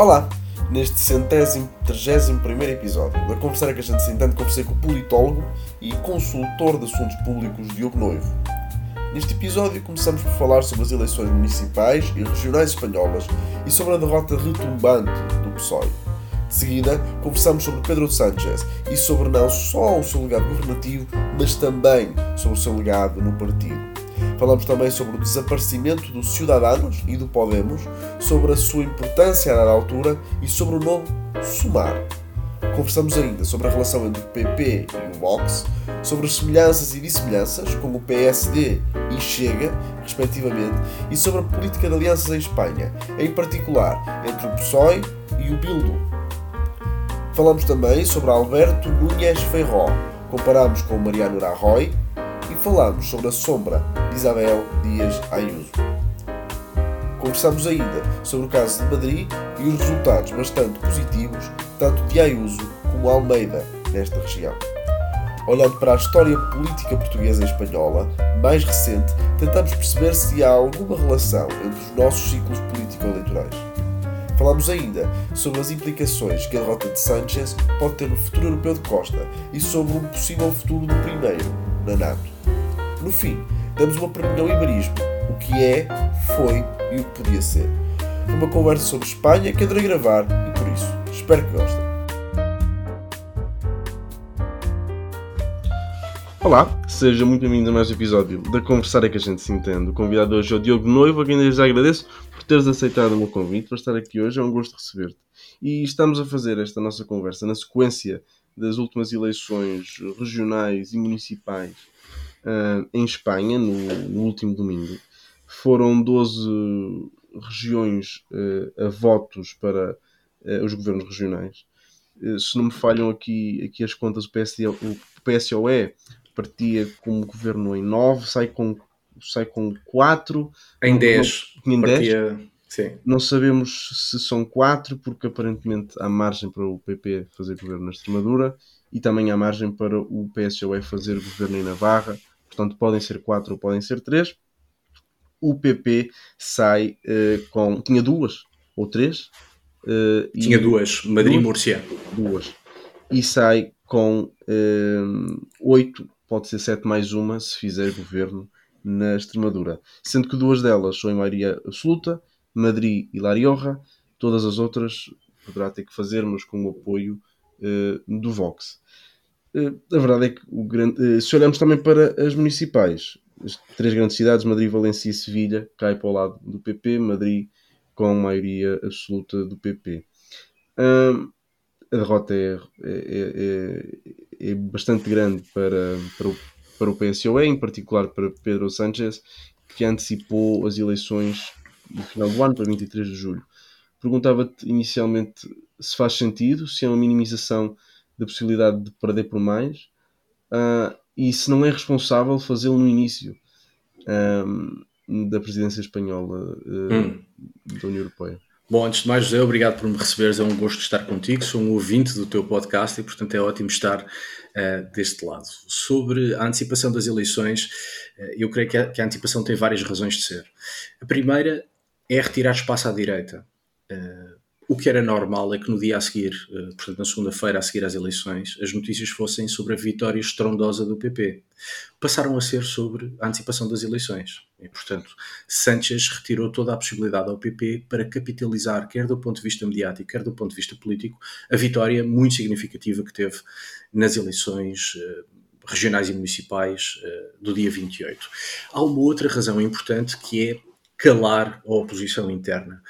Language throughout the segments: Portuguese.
Olá! Neste centésimo, trigésimo primeiro episódio da Conversar que a gente se entende, conversei com o politólogo e consultor de assuntos públicos Diogo Noivo. Neste episódio começamos por falar sobre as eleições municipais e regionais espanholas e sobre a derrota retumbante do PSOE. De seguida, conversamos sobre Pedro Sánchez e sobre não só o seu legado governativo, mas também sobre o seu legado no partido. Falamos também sobre o desaparecimento dos Ciudadanos e do Podemos, sobre a sua importância a dada altura e sobre o nome Sumar. Conversamos ainda sobre a relação entre o PP e o Vox, sobre as semelhanças e dissemelhanças com o PSD e Chega, respectivamente, e sobre a política de alianças em Espanha, em particular entre o PSOE e o Bildu. Falamos também sobre Alberto Núñez Feijó, comparamos com Mariano Rajoy falamos sobre a sombra de Isabel Dias Ayuso. Conversamos ainda sobre o caso de Madrid e os resultados bastante positivos tanto de Ayuso como Almeida nesta região. Olhando para a história política portuguesa e espanhola, mais recente, tentamos perceber se há alguma relação entre os nossos ciclos político-eleitorais. Falamos ainda sobre as implicações que a derrota de Sanchez pode ter no futuro europeu de Costa e sobre um possível futuro do primeiro, na NATO. No fim, damos uma opinião e barismo, o que é, foi e o que podia ser. Uma conversa sobre Espanha que adorei gravar e por isso espero que gostem. Olá, seja muito bem-vindo a mais um episódio da Conversar é que a gente se entende. O convidado hoje é o Diogo Noivo, a quem já agradeço por teres aceitado o meu convite para estar aqui hoje. É um gosto receber-te. E estamos a fazer esta nossa conversa na sequência das últimas eleições regionais e municipais uh, em Espanha, no, no, último domingo. Foram 12 regiões uh, a votos para uh, os governos regionais. se não me falham aqui, aqui as contas, o, PSD, o PSOE partia como governo em 9, sai com, sai com 4. Em 10. Em 10. Partia... Sim. Não sabemos se são 4, porque aparentemente há margem para o PP fazer governo na Extremadura e também há margem para o PSOE fazer governo em Navarra portanto podem ser quatro ou podem ser três. O PP sai uh, com. Tinha duas ou três. Uh, tinha duas, Madrid e Múrcia. Duas. E sai com uh, oito, pode ser sete mais uma, se fizer governo na Extremadura. Sendo que duas delas são em maioria absoluta, Madrid e La Rioja, todas as outras poderá ter que fazer, mas com o apoio do Vox. Eh, a verdade é que o grande, eh, se olharmos também para as municipais, as três grandes cidades, Madrid, Valência e Sevilha, cai para o lado do PP, Madrid com maioria absoluta do PP. a derrota é, é, é, é, bastante grande para, para, o, para o PSOE, em particular para Pedro Sánchez, que antecipou as eleições no final do ano, para 23 de julho. Perguntava-te inicialmente se faz sentido, se é uma minimização da possibilidade de perder por mais uh, e se não é responsável fazê-lo no início um, da presidência espanhola uh, hum. da União Europeia. Bom, antes de mais, José, obrigado por me receberes. É um gosto estar contigo. Sou um ouvinte do teu podcast e, portanto, é ótimo estar uh, deste lado. Sobre a antecipação das eleições, uh, eu creio que a, que a, antecipação tem várias razões de ser. A primeira é retirar espaço à direita. Uh, o que era normal é que no dia a seguir, eh, portanto na segunda-feira a seguir às eleições, as notícias fossem sobre a vitória estrondosa do PP. Passaram a ser sobre a antecipação das eleições. E, portanto, Sanchez retirou toda a possibilidade ao PP para capitalizar, quer do ponto de vista mediático, quer do ponto de vista político, a vitória muito significativa que teve nas eleições eh, regionais e municipais eh, do dia 28. Há uma outra razão importante que é calar a oposição interna.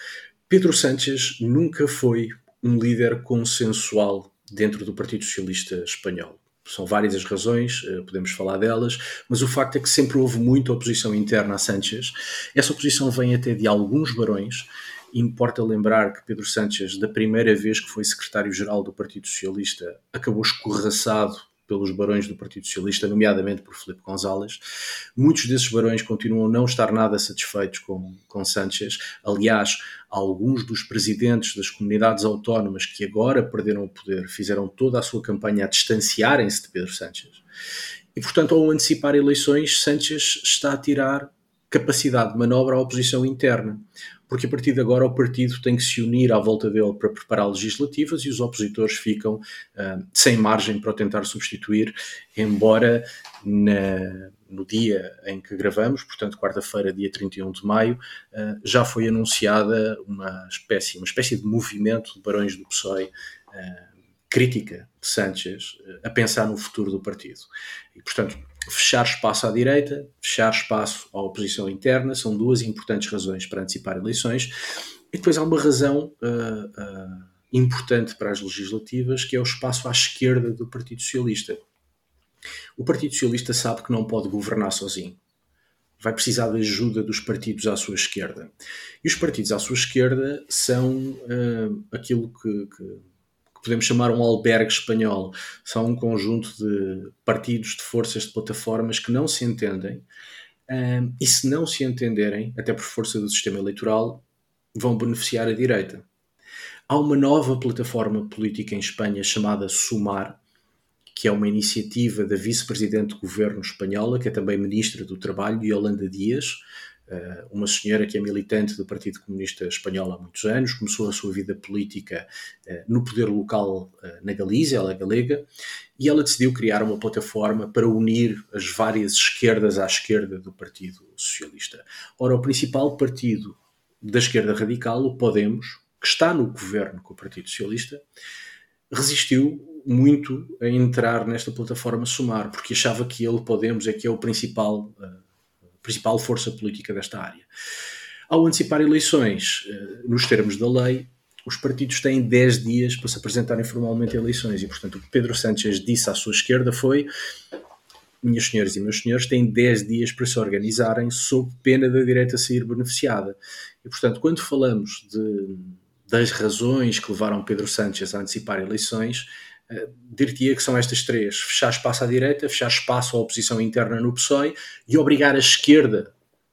Pedro Sánchez nunca foi um líder consensual dentro do Partido Socialista Espanhol. São várias as razões, eh, podemos falar delas, mas o facto é que sempre houve muita oposição interna a Sánchez. Essa oposição vem até de alguns barões. Importa lembrar que Pedro Sánchez, da primeira vez que foi secretário-geral do Partido Socialista, acabou escorraçado pelos barões do Partido Socialista, nomeadamente por Felipe González. Muitos desses barões continuam a não estar nada satisfeitos com, com Sánchez. Aliás, alguns dos presidentes das comunidades autónomas que agora perderam o poder fizeram toda a sua campanha a distanciarem-se de Pedro Sánchez. E, portanto, ao antecipar eleições, Sánchez está a tirar capacidade de manobra à oposição interna. Porque a partir de agora o partido tem que se unir à volta dele para preparar legislativas e os opositores ficam uh, sem margem para o tentar substituir, embora na, no dia em que gravamos, portanto, quarta-feira, dia 31 de maio, uh, já foi anunciada uma espécie, uma espécie de movimento de barões do PSOE uh, crítica de Sánchez a pensar no futuro do partido. E, portanto, fechar espaço à direita, fechar espaço à oposição interna, são duas importantes razões para antecipar eleições. E depois há uma razão uh, uh, importante para as legislativas, que é o espaço à esquerda do Partido Socialista. O Partido Socialista sabe que não pode governar sozinho. Vai precisar da ajuda dos partidos à sua esquerda. E os partidos à sua esquerda são uh, aquilo que, que que podemos chamar um albergue espanhol. São um conjunto de partidos, de forças, de plataformas que não se entendem um, e, se não se entenderem, até por força do sistema eleitoral, vão beneficiar a direita. Há uma nova plataforma política em Espanha chamada Sumar, que é uma iniciativa da vice-presidente do governo espanhola, que é também ministra do Trabalho, Yolanda Dias, uma senhora que é militante do Partido Comunista Espanhol há muitos anos, começou a sua vida política eh, no poder local eh, na Galícia, ela é galega, e ela decidiu criar uma plataforma para unir as várias esquerdas à esquerda do Partido Socialista. Ora, o principal partido da esquerda radical, o Podemos, que está no governo com o Partido Socialista, resistiu muito a entrar nesta plataforma Sumar, porque achava que ele, Podemos, é que é o principal principal força política desta área. Ao antecipar eleições, eh, nos termos da lei, os partidos têm 10 dias para se apresentarem formalmente a eleições e, portanto, o que Pedro Sánchez disse à sua esquerda foi minhas senhoras e meus senhores, têm 10 dias para se organizarem sob pena da direita sair beneficiada. E, portanto, quando falamos de, das razões que levaram Pedro Sánchez a antecipar eleições, uh, diria que são estas três: fechar espaço à direita, fechar espaço à oposição interna no PSOE e obrigar a esquerda,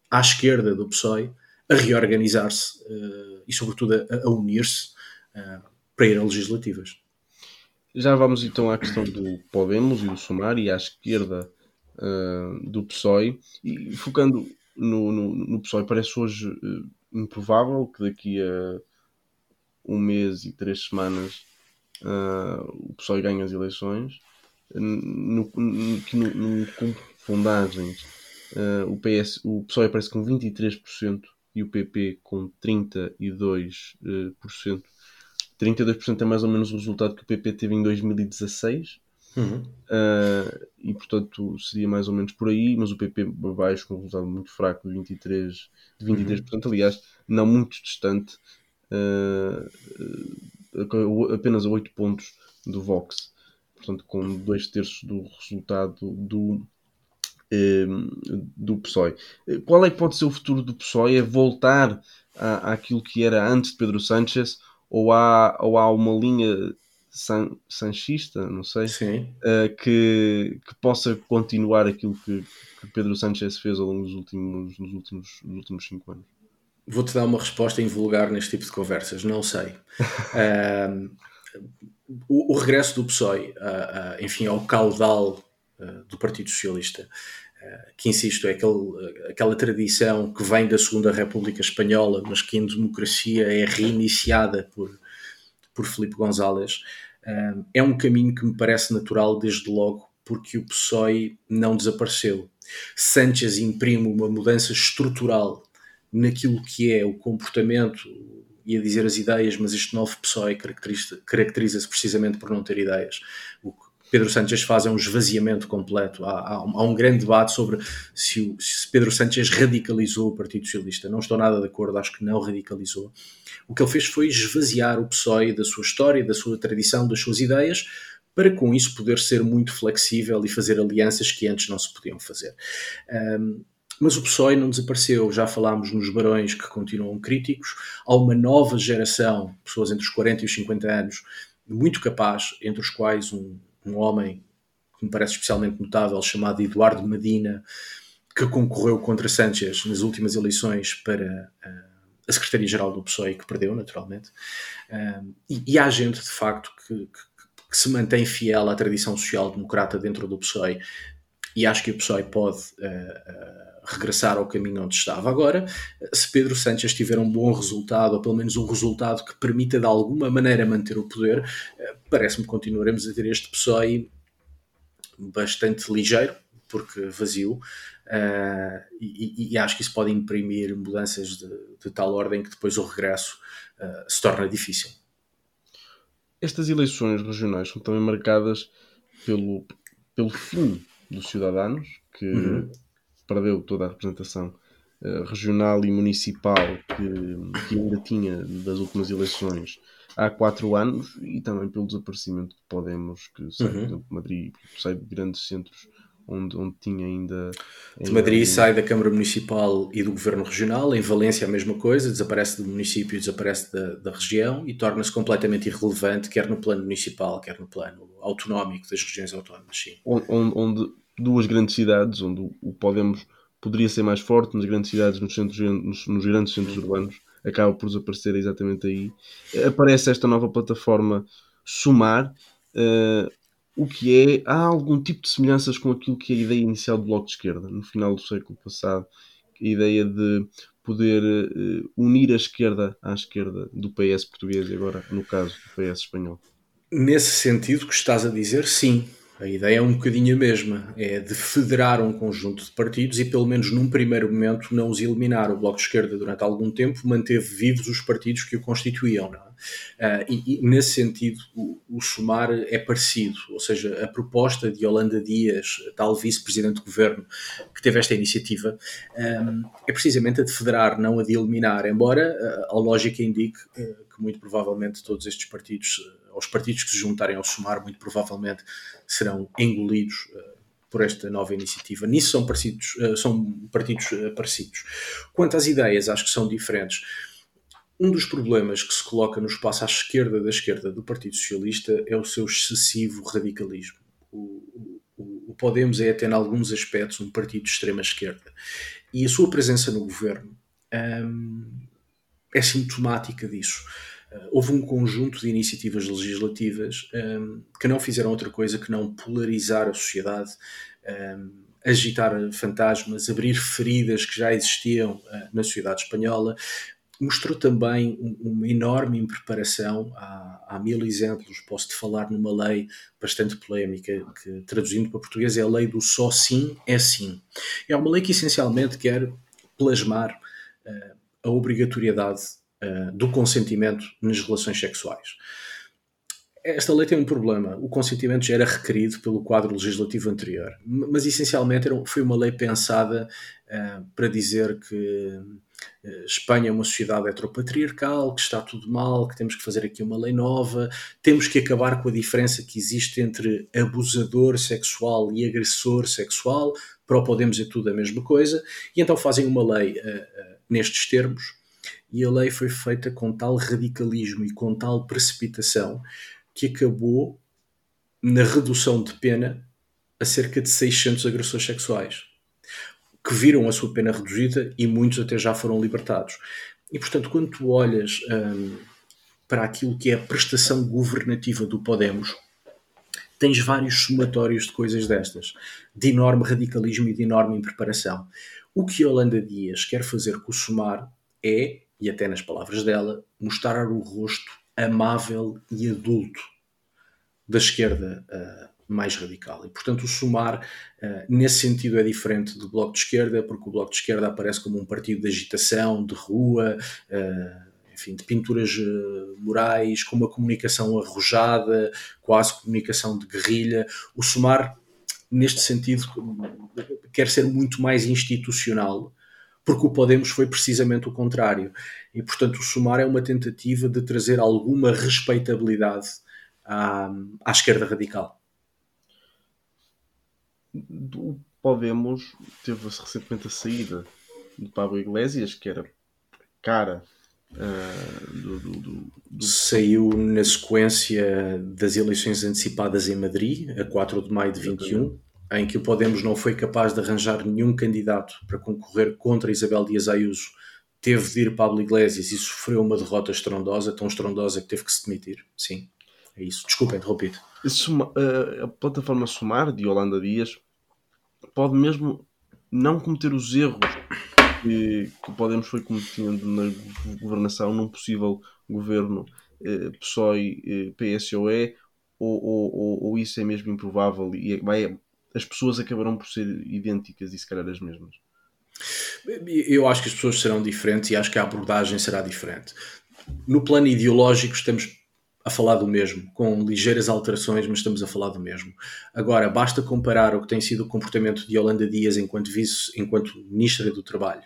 à esquerda do PSOE, a reorganizar-se uh, e, sobretudo, a, a unir-se uh, para ir a legislativas. Já vamos então à questão do Podemos e do Sumar e à esquerda uh, do PSOE. E focando no, no, no PSOE, parece hoje improvável que daqui a um mês e três semanas uh, o PSOE ganha as eleições, no, no, no, com sondagens uh, o, PS, o PSOE aparece com 23% e o PP com 32%. Uh, 32% é mais ou menos o resultado que o PP teve em 2016. Uhum. Uh, e portanto seria mais ou menos por aí, mas o PP baixo com um resultado muito fraco de 23%, de 23% uhum. aliás, não muito distante uh, apenas a 8 pontos do Vox, portanto, com dois terços do resultado do, ehm, do PSOE. Qual é que pode ser o futuro do PSOE? É voltar à, àquilo que era antes de Pedro Sánchez ou há, ou há uma linha san, sanchista, não sei, uh, que, que possa continuar aquilo que, que Pedro Sánchez fez ao longo dos últimos, nos últimos, nos últimos cinco anos? Vou-te dar uma resposta invulgar neste tipo de conversas, não sei. o, o, regresso do PSOE, uh, uh, enfim, ao caudal uh, do Partido Socialista, que insisto, é aquele, aquela tradição que vem da Segunda República Espanhola, mas que em democracia é reiniciada por, por Felipe González, é um caminho que me parece natural desde logo, porque o PSOE não desapareceu. Sánchez imprime uma mudança estrutural naquilo que é o comportamento, ia dizer as ideias, mas este novo PSOE caracteriza-se caracteriza precisamente por não ter ideias. O que Pedro Sánchez faz é um esvaziamento completo. Há, há, há um grande debate sobre se, o, se, Pedro Sánchez radicalizou o Partido Socialista. Não estou nada de acordo, acho que não radicalizou. O que ele fez foi esvaziar o PSOE da sua história, da sua tradição, das suas ideias, para com isso poder ser muito flexível e fazer alianças que antes não se podiam fazer. Um, mas o PSOE não desapareceu, já falámos nos barões que continuam críticos. Há uma nova geração, pessoas entre os 40 e os 50 anos, muito capaz, entre os quais um, um homem que me parece especialmente notável, chamado Eduardo Medina, que concorreu contra Sánchez nas últimas eleições para uh, a Secretaria-Geral do PSOE, que perdeu, naturalmente. Uh, e, e, há gente, de facto, que, que, que, se mantém fiel à tradição social-democrata dentro do PSOE e acho que o PSOE pode uh, regressar ao caminho onde estava. Agora, se Pedro Sánchez tiver um bom resultado, ou pelo menos um resultado que permita de alguma maneira manter o poder, parece-me que continuaremos a ter este PSOE bastante ligeiro, porque vazio, Uh, e, e, acho que isso pode imprimir mudanças de, de tal ordem que depois o regresso uh, se torna difícil. Estas eleições regionais são também marcadas pelo, pelo fim dos Cidadanos, que uhum. perdeu toda a representação uh, regional e municipal que, que, ainda tinha das últimas eleições há quatro anos, e também pelo desaparecimento de Podemos, que sai, uhum. por exemplo, Madrid, sai de grandes centros onde, onde tinha ainda. De Madrid sai da Câmara Municipal e do Governo Regional, em Valência a mesma coisa, desaparece do município, desaparece da, da região e torna-se completamente irrelevante, quer no plano municipal, quer no plano autonómico das regiões autónomas. Sim. Onde, onde duas grandes cidades, onde o Podemos poderia ser mais forte, nas grandes cidades, nos, centros, nos, nos grandes centros urbanos, acaba por desaparecer exatamente aí. Aparece esta nova plataforma Sumar. Uh, o que é, há algum tipo de semelhanças com aquilo que é a ideia inicial do Bloco de Esquerda, no final do século passado, a ideia de poder uh, unir a esquerda à esquerda do PS português e agora, no caso, do PS espanhol. Nesse sentido que estás a dizer, sim. A ideia é um bocadinho a mesma, é de federar um conjunto de partidos e, pelo menos num primeiro momento, não os eliminar. O Bloco de Esquerda, durante algum tempo, manteve vivos os partidos que o constituíam. Uh, e, e, nesse sentido, o, o Sumar é parecido, ou seja, a proposta de Yolanda Dias, tal vice-presidente do governo, que teve esta iniciativa, um, é precisamente a de federar, não a de eliminar, embora uh, a lógica indique uh, que muito provavelmente todos estes partidos os partidos que se juntarem ao Sumar, muito provavelmente serão engolidos uh, por esta nova iniciativa. Nisso são, parecidos, uh, são partidos uh, parecidos. Quanto às ideias, acho que são diferentes. Um dos problemas que se coloca no espaço à esquerda da esquerda do Partido Socialista é o seu excessivo radicalismo. O, o, o Podemos é até, em alguns aspectos, um partido de extrema esquerda. E a sua presença no governo hum, é sintomática disso. Uh, houve um conjunto de iniciativas legislativas um, ehm, que não fizeram outra coisa que não polarizar a sociedade, um, ehm, agitar fantasmas, abrir feridas que já existiam uh, na sociedade espanhola. Mostrou também um, uma enorme impreparação. Há, há mil exemplos. Posso-te falar numa lei bastante polémica, que traduzindo para português é a lei do só sim é sim. É uma lei que essencialmente quer plasmar uh, a obrigatoriedade uh, do consentimento nas relações sexuais. Esta lei tem um problema. O consentimento já era requerido pelo quadro legislativo anterior, mas essencialmente era, foi uma lei pensada uh, para dizer que uh, Espanha é uma sociedade heteropatriarcal, que está tudo mal, que temos que fazer aqui uma lei nova, temos que acabar com a diferença que existe entre abusador sexual e agressor sexual, para o Podemos é tudo a mesma coisa, e então fazem uma lei uh, nestes termos e a lei foi feita com tal radicalismo e com tal precipitação que acabou na redução de pena a cerca de 600 agressores sexuais que viram a sua pena reduzida e muitos até já foram libertados. E portanto, quando tu olhas hum, para aquilo que é a prestação governativa do Podemos, tens vários somatórios de coisas destas, de enorme radicalismo e de enorme impreparação. O que Holanda Dias quer fazer com o Sumar é e até nas palavras dela, mostrar o rosto amável e adulto da esquerda uh, mais radical. E, portanto, o Sumar, uh, nesse sentido, é diferente do Bloco de Esquerda, porque o Bloco de Esquerda aparece como um partido de agitação, de rua, uh, enfim, de pinturas morais, com uma comunicação arrojada, quase comunicação de guerrilha. O Sumar, neste sentido, quer ser muito mais institucional porque o Podemos foi precisamente o contrário. E, portanto, o Sumar é uma tentativa de trazer alguma respeitabilidade à, à esquerda radical. O Podemos teve recentemente a saída do Pablo Iglesias, que era cara uh, do, do, do, Saiu na sequência das eleições antecipadas em Madrid, a 4 de maio de 21 em que o Podemos não foi capaz de arranjar nenhum candidato para concorrer contra Isabel Dias Ayuso, teve de ir Pablo Iglesias e sofreu uma derrota estrondosa, tão estrondosa que teve que se demitir. Sim, é isso. Desculpa, interrompido. Eh, a plataforma Sumar, de Holanda Dias, pode mesmo não cometer os erros que, que o Podemos foi cometendo na governação num possível governo eh, PSOE eh, ou, ou, ou, isso é mesmo improvável e é, vai, as pessoas acabarão por ser idênticas e se calhar as mesmas? Eu acho que as pessoas serão diferentes e acho que a abordagem será diferente. No plano ideológico, estamos a falar do mesmo, com ligeiras alterações, mas estamos a falar do mesmo. Agora, basta comparar o que tem sido o comportamento de Yolanda Dias enquanto vice, enquanto ministra do Trabalho,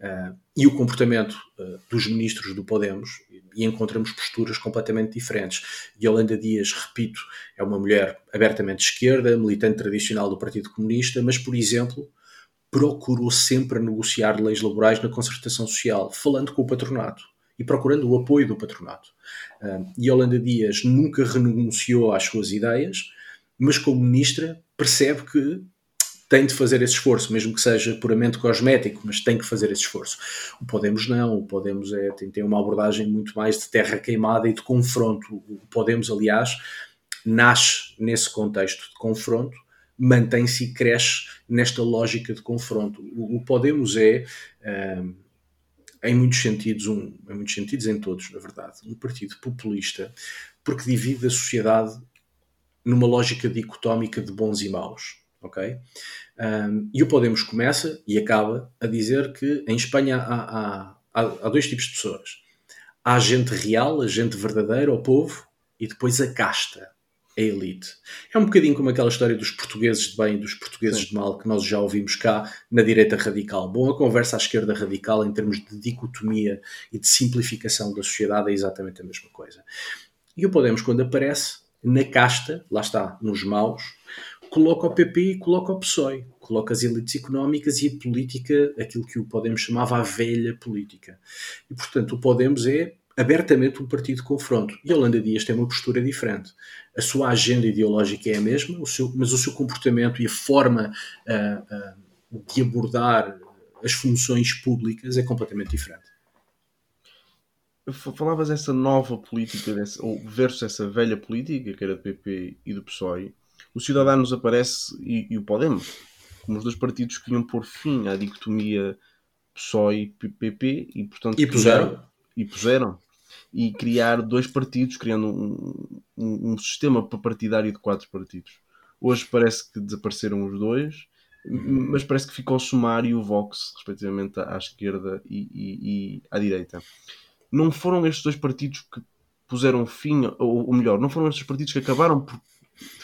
uh, e o comportamento uh, dos ministros do Podemos, e encontramos posturas completamente diferentes. Yolanda Dias, repito, é uma mulher abertamente esquerda, militante tradicional do Partido Comunista, mas, por exemplo, procurou sempre negociar leis laborais na concertação social, falando com o patronato e procurando o apoio do patronato. Uh, Yolanda Dias nunca renunciou às suas ideias, mas como ministra percebe que tem de fazer esse esforço, mesmo que seja puramente cosmético, mas tem que fazer esse esforço. O Podemos não, o Podemos é, tem, tem uma abordagem muito mais de terra queimada e de confronto. O Podemos, aliás, nasce nesse contexto de confronto, mantém-se e cresce nesta lógica de confronto. O, o Podemos é. Um, em muitos sentidos, um, em muitos sentidos, em todos, na verdade, um partido populista, porque divide a sociedade numa lógica dicotómica de bons e maus, ok? Um, e o Podemos começa e acaba a dizer que em Espanha há, há, há, dois tipos de pessoas. Há a gente real, a gente verdadeira, o povo, e depois a casta, a elite. É um bocadinho como aquela história dos portugueses de bem e dos portugueses Sim. de mal que nós já ouvimos cá na direita radical. Bom, a conversa à esquerda radical em termos de dicotomia e de simplificação da sociedade é exatamente a mesma coisa. E o Podemos, quando aparece na casta, lá está, nos maus, coloca o PP e coloca o PSOE, coloca as elites económicas e a política, aquilo que o Podemos chamava a velha política. E, portanto, o Podemos é abertamente um partido de confronto. E Holanda Dias tem uma postura diferente. A sua agenda ideológica é a mesma, o seu, mas o seu comportamento e a forma uh, uh, de abordar as funções públicas é completamente diferente. Falavas essa nova política ou versus essa velha política que era do PP e do PSOE. O Cidadanos aparece e, e o Podemos como os dois partidos que iam pôr fim à dicotomia PSOE e PP e portanto e puseram e puseram e criar dois partidos, criando um, um, um sistema partidário de quatro partidos. Hoje parece que desapareceram os dois, mas parece que ficou o Sumar e o Vox, respectivamente à esquerda e, e, e, à direita. Não foram estes dois partidos que puseram fim, ou, ou melhor, não foram estes partidos que acabaram por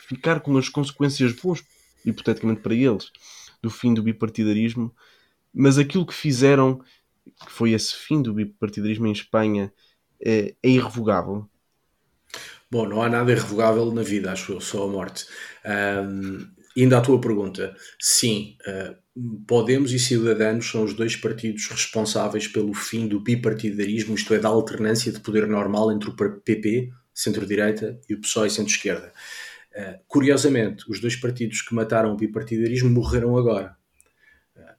ficar com as consequências boas, hipoteticamente para eles, do fim do bipartidarismo, mas aquilo que fizeram, que foi esse fim do bipartidarismo em Espanha, é, é irrevogável? Bom, não há nada irrevogável na vida, acho eu, só a morte. Um, indo à tua pergunta, sim, uh, Podemos e Cidadanos são os dois partidos responsáveis pelo fim do bipartidarismo, isto é, da alternância de poder normal entre o PP, centro-direita, e o PSOE, centro-esquerda. Uh, curiosamente, os dois partidos que mataram o bipartidarismo morreram agora.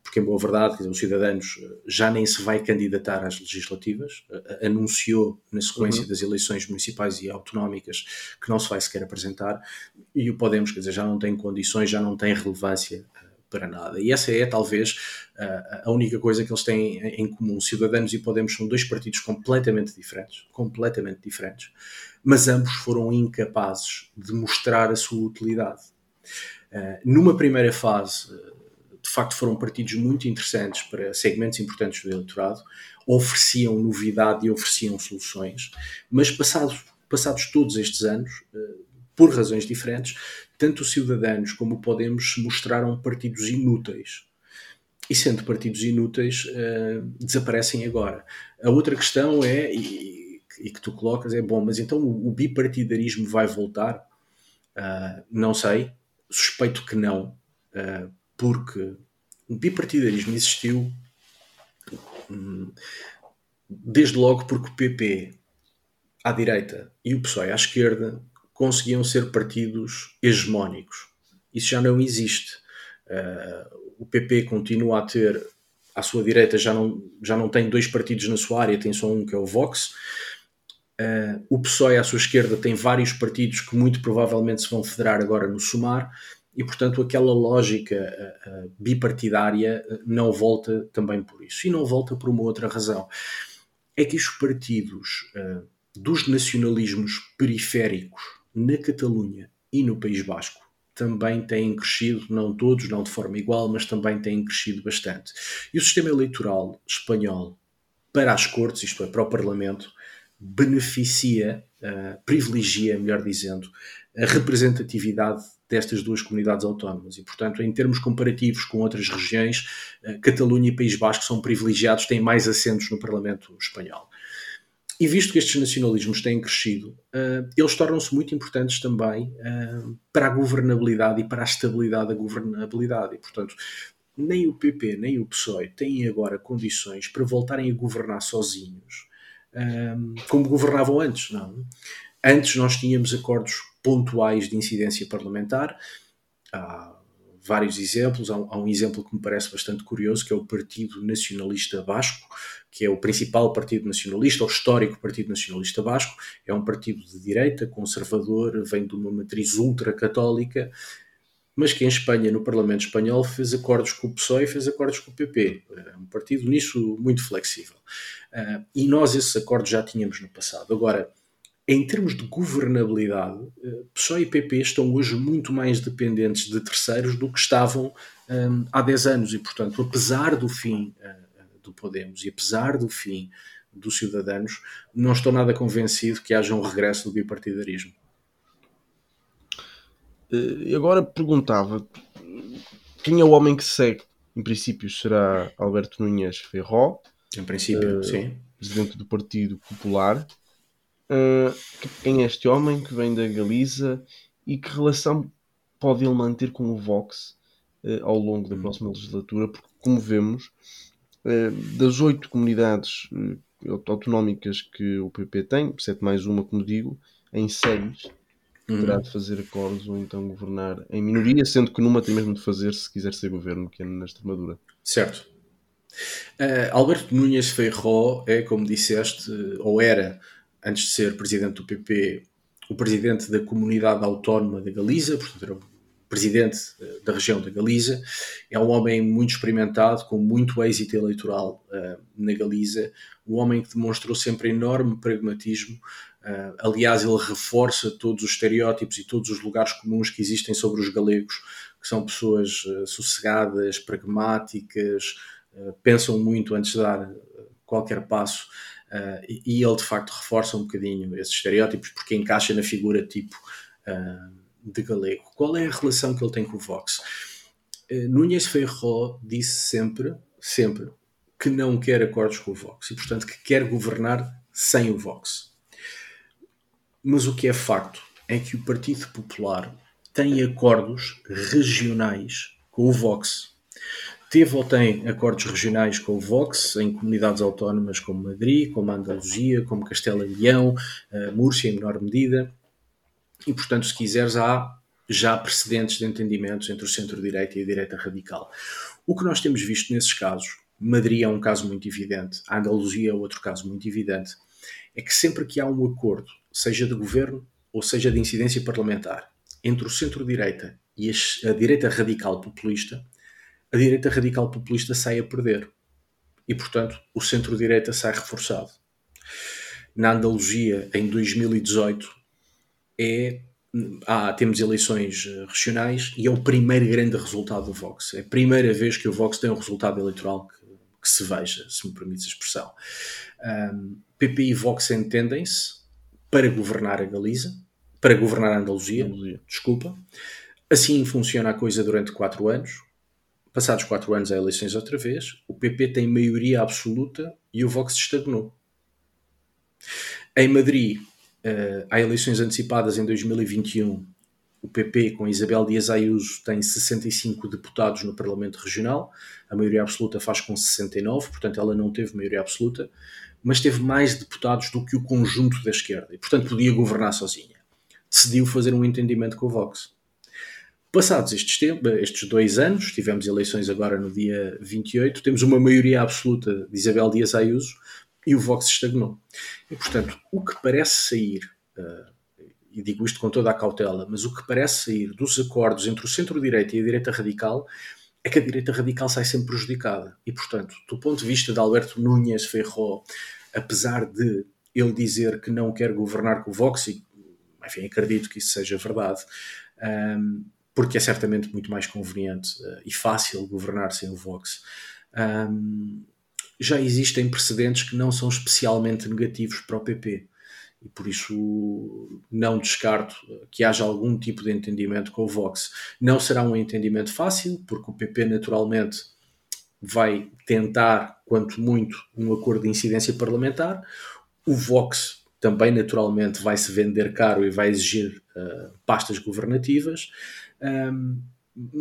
Porque em boa verdade os cidadãos eh, já nem se vai candidatar às legislativas, eh, anunciou na sequência uhum. das eleições municipais e autonómicas que não se vai sequer apresentar, e o Podemos, quer dizer, já não tem condições, já não tem relevância eh, para nada. E essa é talvez a única coisa que eles têm em comum. Cidadãos e Podemos são dois partidos completamente diferentes, completamente diferentes, mas ambos foram incapazes de mostrar a sua utilidade. Numa primeira fase de facto foram partidos muito interessantes para segmentos importantes do eleitorado, ofereciam novidade e ofereciam soluções, mas passados, passados todos estes anos, eh, por razões diferentes, tanto os Cidadanos como o Podemos se mostraram partidos inúteis. E sendo partidos inúteis, uh, desaparecem agora. A outra questão é, e, e, que tu colocas, é bom, mas então o, o bipartidarismo vai voltar? Uh, não sei, suspeito que não, uh, porque o bipartidarismo existiu hum, desde logo porque o PP à direita e o PSOE à esquerda conseguiam ser partidos hegemónicos. Isso já não existe. Uh, o PP continua a ter à sua direita já não, já não tem dois partidos na sua área, tem só um que é o Vox. Uh, o PSOE à sua esquerda tem vários partidos que muito provavelmente se vão federar agora no Sumar e, portanto, aquela lógica uh, uh, bipartidária não volta também por isso. E não volta por uma outra razão. É que os partidos dos nacionalismos periféricos na Catalunha e no País Basco também têm crescido, não todos, não de forma igual, mas também têm crescido bastante. E o sistema eleitoral espanhol para as cortes, isto é, para o Parlamento, beneficia, uh, privilegia, melhor dizendo, a representatividade destas duas comunidades autónomas. E, portanto, em termos comparativos com outras regiões, uh, Catalunha e País Basco são privilegiados, têm mais assentos no Parlamento espanhol. E visto que estes nacionalismos têm crescido, uh, eles tornam-se muito importantes também uh, para a governabilidade e para a estabilidade da governabilidade. E, portanto, nem o PP nem o PSOE têm agora condições para voltarem a governar sozinhos, uh, como governavam antes. Não? Antes nós tínhamos acordos pontuais de incidência parlamentar. Há vários exemplos. Há um, há um exemplo que me parece bastante curioso, que é o Partido Nacionalista Basco, que é o principal partido nacionalista, o histórico Partido Nacionalista Basco. É um partido de direita, conservador, vem de uma matriz ultracatólica, mas que em Espanha, no Parlamento Espanhol, fez acordos com o PSOE e fez acordos com o PP. É um partido nisso muito flexível. Uh, e nós esses acordos já tínhamos no passado. Agora, em termos de governabilidade, eh, PSOE e PP estão hoje muito mais dependentes de terceiros do que estavam um, há 10 anos e, portanto, apesar do fim uh, do Podemos e apesar do fim dos Cidadanos, não estou nada convencido que haja um regresso do bipartidarismo. E agora perguntava quem é o homem que segue? Em princípio será Alberto Núñez Ferró. Em princípio, uh, sim. Presidente do Partido Popular. Uh, quem é este homem que vem da Galiza e que relação pode ele manter com o Vox uh, ao longo da próxima legislatura? Porque, como vemos, uh, das oito comunidades autonómicas que o PP tem, sete mais uma, como digo, em seis uhum. terá de fazer acordos ou então governar em minoria, sendo que numa tem mesmo de fazer se quiser ser governo, que é na Extremadura. Certo. Uh, Alberto Núñez Feijó é, como disseste, ou era antes de ser presidente do PP, o presidente da comunidade autónoma da Galiza, portanto era o presidente eh, da região da Galiza, é um homem muito experimentado, com muito êxito eleitoral uh, na Galiza, um homem que demonstrou sempre enorme pragmatismo, uh, aliás ele reforça todos os estereótipos e todos os lugares comuns que existem sobre os galegos, que são pessoas uh, sossegadas, pragmáticas, pensam muito antes de dar qualquer passo, Uh, e, ele de facto reforça um bocadinho esses estereótipos porque encaixa na figura tipo uh, de galego. Qual é a relação que ele tem com o Vox? Uh, Núñez Feijó disse sempre, sempre, que não quer acordos com o Vox e portanto que quer governar sem o Vox. Mas o que é facto é que o Partido Popular tem acordos regionais com o Vox teve ou tem acordos regionais com o Vox em comunidades autónomas como Madrid, como Andaluzia, como Castela e Leão, uh, Múrcia em menor medida. E, portanto, se quiseres, há já precedentes de entendimentos entre o centro-direita e a direita radical. O que nós temos visto nesses casos, Madrid é um caso muito evidente, Andaluzia é outro caso muito evidente, é que sempre que há um acordo, seja de governo ou seja de incidência parlamentar, entre o centro-direita e a direita radical populista, a direita radical populista sai a perder. E, portanto, o centro-direita sai reforçado. Na Andaluzia, em 2018, é, ah, temos eleições eh, regionais e é o primeiro grande resultado do Vox. É a primeira vez que o Vox tem um resultado eleitoral que, que se veja, se me permites a expressão. Um, PP e Vox entendem-se para governar a Galiza, para governar a Andaluzia, Andaluzia, desculpa. Assim funciona a coisa durante quatro anos. Passados quatro anos há eleições outra vez, o PP tem maioria absoluta e o Vox estagnou. Em Madrid, uh, há eleições antecipadas em 2021. O PP, com Isabel Dias Ayuso, tem 65 deputados no Parlamento Regional. A maioria absoluta faz com 69, portanto, ela não teve maioria absoluta, mas teve mais deputados do que o conjunto da esquerda e, portanto, podia governar sozinha. Decidiu fazer um entendimento com o Vox. Passados estes, tempos, estes dois anos, tivemos eleições agora no dia 28, temos uma maioria absoluta de Isabel Dias Ayuso e o Vox estagnou. E, portanto, o que parece sair, uh, e digo isto com toda a cautela, mas o que parece sair dos acordos entre o centro-direita e a direita radical é que a direita radical sai sempre prejudicada. E, portanto, do ponto de vista de Alberto Núñez Ferro, apesar de ele dizer que não quer governar com o Vox, e enfim, acredito que isso seja verdade, um, porque é certamente muito mais conveniente uh, e fácil governar sem o Vox. Um, já existem precedentes que não são especialmente negativos para o PP e por isso não descarto que haja algum tipo de entendimento com o Vox. Não será um entendimento fácil, porque o PP naturalmente vai tentar, quanto muito, um acordo de incidência parlamentar. O Vox também naturalmente vai se vender caro e vai exigir uh, pastas governativas. Um,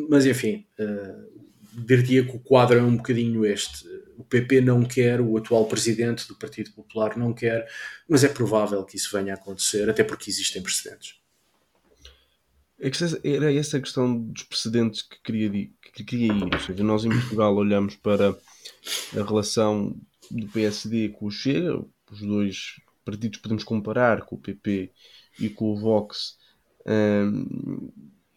mas enfim, uh, diria que o quadro é um bocadinho este o PP não quer, o atual presidente do Partido Popular não quer, mas é provável que isso venha a acontecer, até porque existem precedentes. É era essa a questão dos precedentes que queria, que queria ir. Ou seja, nós em Portugal olhamos para a relação do PSD com o Chega, os dois partidos podemos comparar com o PP e com o Vox, um,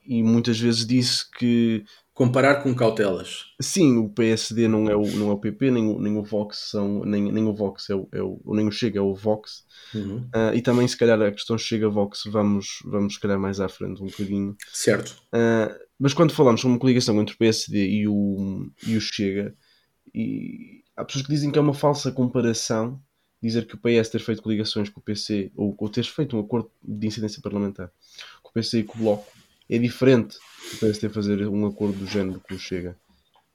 e muitas vezes disse que comparar com cautelas. Sim, o PSD não é o, não é o PP, nem o, nem o Vox são, nem, nem o Vox é o, é o nem o Chega é o Vox. Uhum. Uh, e também se calhar a questão Chega Vox vamos, vamos se calhar mais à frente um bocadinho. Certo. Uh, mas quando falamos sobre uma coligação entre o PSD e o, e o Chega, e há pessoas que dizem que é uma falsa comparação dizer que o PS ter feito coligações com o PC ou, ou ter feito um acordo de incidência parlamentar com o PC e com o Bloco é diferente do PSD fazer um acordo do género com o Chega.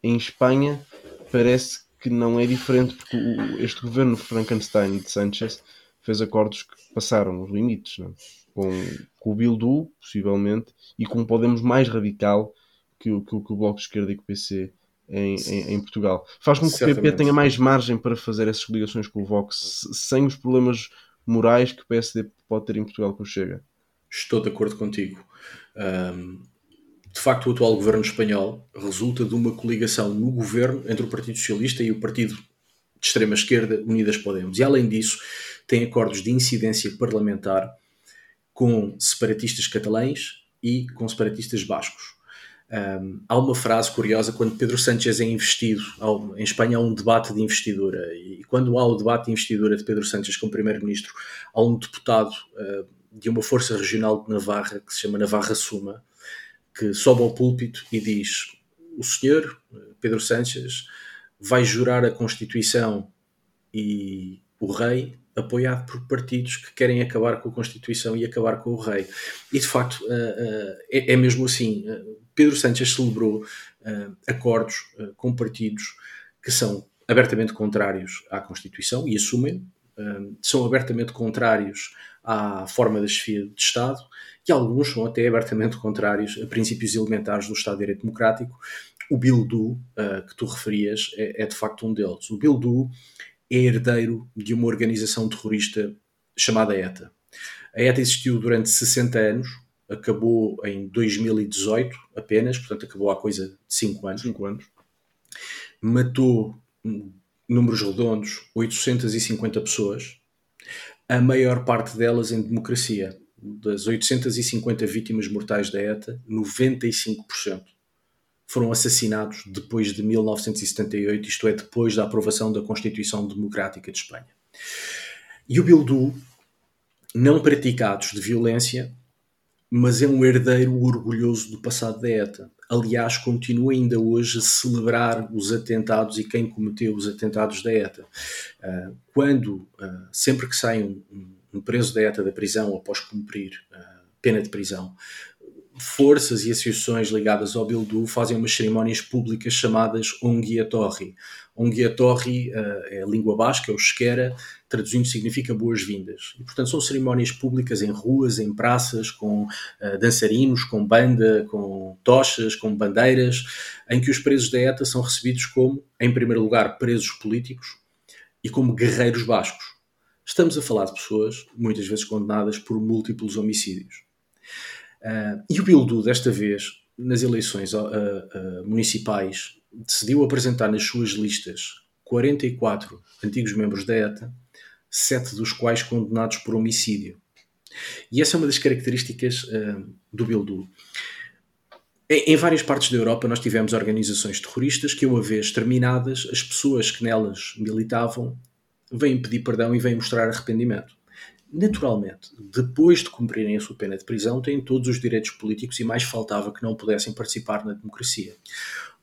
Em Espanha parece que não é diferente porque o, este governo Frankenstein de Sanchez fez acordos que passaram os limites não? É? com, com o Bildu, possivelmente, e com um Podemos mais radical que, que, que o Bloco de Esquerda e que o PC em, em, em, Portugal. Faz com que Certamente. o PP tenha mais margem para fazer essas ligações com o Vox sem os problemas morais que o PSD pode ter em Portugal com o Chega. Estou de acordo contigo. Um, de facto, o atual governo espanhol resulta de uma coligação no governo entre o Partido Socialista e o Partido de extrema-esquerda Unidas Podemos. E, além disso, tem acordos de incidência parlamentar com separatistas catalães e com separatistas bascos. Um, há uma frase curiosa quando Pedro Sánchez é investido. em Espanha há um debate de investidura. E quando há o debate de investidura de Pedro Sánchez como primeiro-ministro, há um deputado uh, de uma força regional de Navarra que se chama Navarra Suma, que sobe ao púlpito e diz: O senhor, Pedro Sánchez, vai jurar a Constituição e o rei apoiado por partidos que querem acabar com a Constituição e acabar com o rei. E de facto eh, eh, é, é mesmo assim. Eh, Pedro Sánchez celebrou acordos com partidos que são abertamente contrários à Constituição e assumem, são abertamente contrários à forma da chefia de Estado e alguns são até abertamente contrários a princípios elementares do Estado de Direito Democrático. O Bildu, uh, que tu referias, é, é, de facto um deles. O Bildu é herdeiro de uma organização terrorista chamada ETA. A ETA existiu durante 60 anos, acabou em 2018 apenas, portanto acabou há coisa de 5 anos. 5 anos. Matou, números redondos, 850 pessoas, a maior parte delas em democracia. Das 850 vítimas mortais da ETA, 95% foram assassinados depois de 1978, isto é, depois da aprovação da Constituição Democrática de Espanha. E o Bildu, não pratica atos de violência, mas é um herdeiro orgulhoso do passado da ETA. Aliás, continua ainda hoje a celebrar os atentados e quem cometeu os atentados da ETA. Ah, quando, ah, sempre que sai um, preso da ETA da prisão após cumprir ah, pena de prisão, forças e associações ligadas ao Bildu fazem umas cerimónias públicas chamadas Ongiatorri. Ongiatorri uh, é a língua basca, é o esquera, traduzindo significa boas-vindas. E, portanto, são cerimónias públicas em ruas, em praças, com uh, dançarinos, com banda, com tochas, com bandeiras, em que os presos da ETA são recebidos como, em primeiro lugar, presos políticos e como guerreiros bascos. Estamos a falar de pessoas, muitas vezes condenadas por múltiplos homicídios. Uh, e o Bildu, desta vez, nas eleições uh, municipais, decidiu apresentar nas suas listas 44 antigos membros da ETA, sete dos quais condenados por homicídio. E essa é uma das características do Bildu. Em, em, várias partes da Europa nós tivemos organizações terroristas que, uma vez terminadas, as pessoas que nelas militavam vêm pedir perdão e vêm mostrar arrependimento. Naturalmente, depois de cumprirem a sua pena de prisão, têm todos os direitos políticos e mais faltava que não pudessem participar na democracia.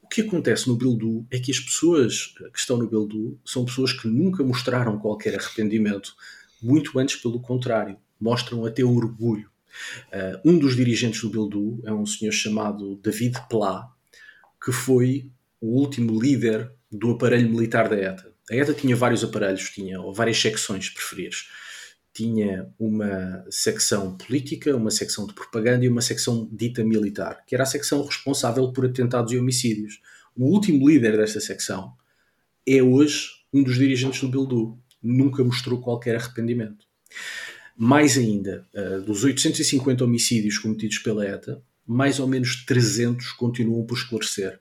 O que acontece no Bildu é que as pessoas que estão no Bildu são pessoas que nunca mostraram qualquer arrependimento, muito antes pelo contrário, mostram até orgulho. Uh, um dos dirigentes do Bildu é um senhor chamado David Plá, que foi o último líder do aparelho militar da ETA. A ETA tinha vários aparelhos, tinha ou várias secções, se preferires tinha uma secção política, uma secção de propaganda e uma secção dita militar, que era a secção responsável por atentados e homicídios. O último líder desta secção é hoje um dos dirigentes do Bildu. Nunca mostrou qualquer arrependimento. Mais ainda, eh, dos 850 homicídios cometidos pela ETA, mais ou menos 300 continuam por esclarecer.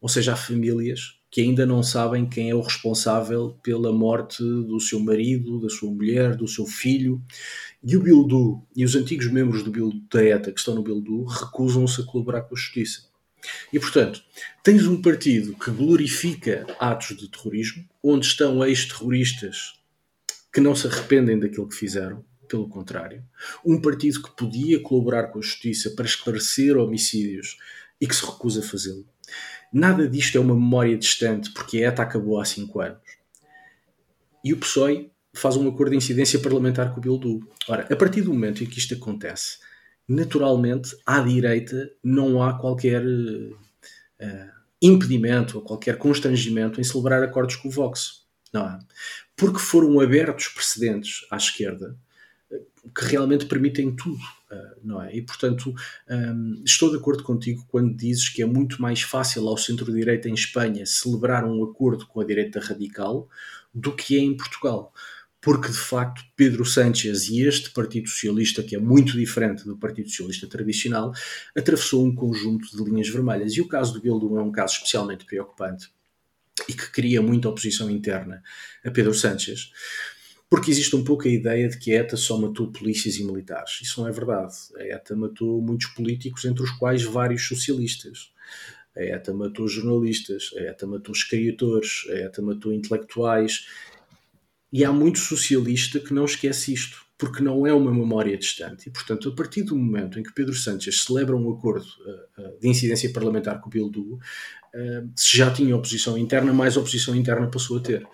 Ou seja, há famílias que ainda não sabem quem é o responsável pela morte do seu marido, da sua mulher, do seu filho. E o Bildu e os antigos membros do Bildu, da ETA que estão no Bildu recusam-se a colaborar com a justiça. E, portanto, tens um partido que glorifica atos de terrorismo, onde estão ex-terroristas que não se arrependem daquilo que fizeram, pelo contrário. Um partido que podia colaborar com a justiça para esclarecer homicídios e que se recusa a fazê-lo. Nada disto é uma memória distante, porque a ETA acabou há 5 anos. E o PSOE faz um acordo de incidência parlamentar com o Bildu. Ora, a partir do momento em que isto acontece, naturalmente, à direita não há qualquer uh, impedimento ou qualquer constrangimento em celebrar acordos com o Vox. Não há. Porque foram abertos precedentes à esquerda que realmente permitem tudo, uh, não é? E portanto um, estou de acordo contigo quando dizes que é muito mais fácil ao centro-direita em Espanha celebrar um acordo com a direita radical do que é em Portugal. Porque de facto Pedro Sánchez e este Partido Socialista, que é muito diferente do Partido Socialista tradicional, atravessou um conjunto de linhas vermelhas. E o caso do Bildu é um caso especialmente preocupante e que cria muita oposição interna a Pedro Sánchez porque existe um pouco a ideia de que a ETA só matou polícias e militares. Isso não é verdade. A ETA matou muitos políticos, entre os quais vários socialistas. A ETA matou jornalistas, a ETA matou escritores, a ETA matou intelectuais. E há muito socialista que não esquece isto, porque não é uma memória distante. E, portanto, a partir do momento em que Pedro Sánchez celebra um acordo uh, uh, de incidência parlamentar com o Bildu, se já tinha oposição interna, mais oposição interna passou a ter.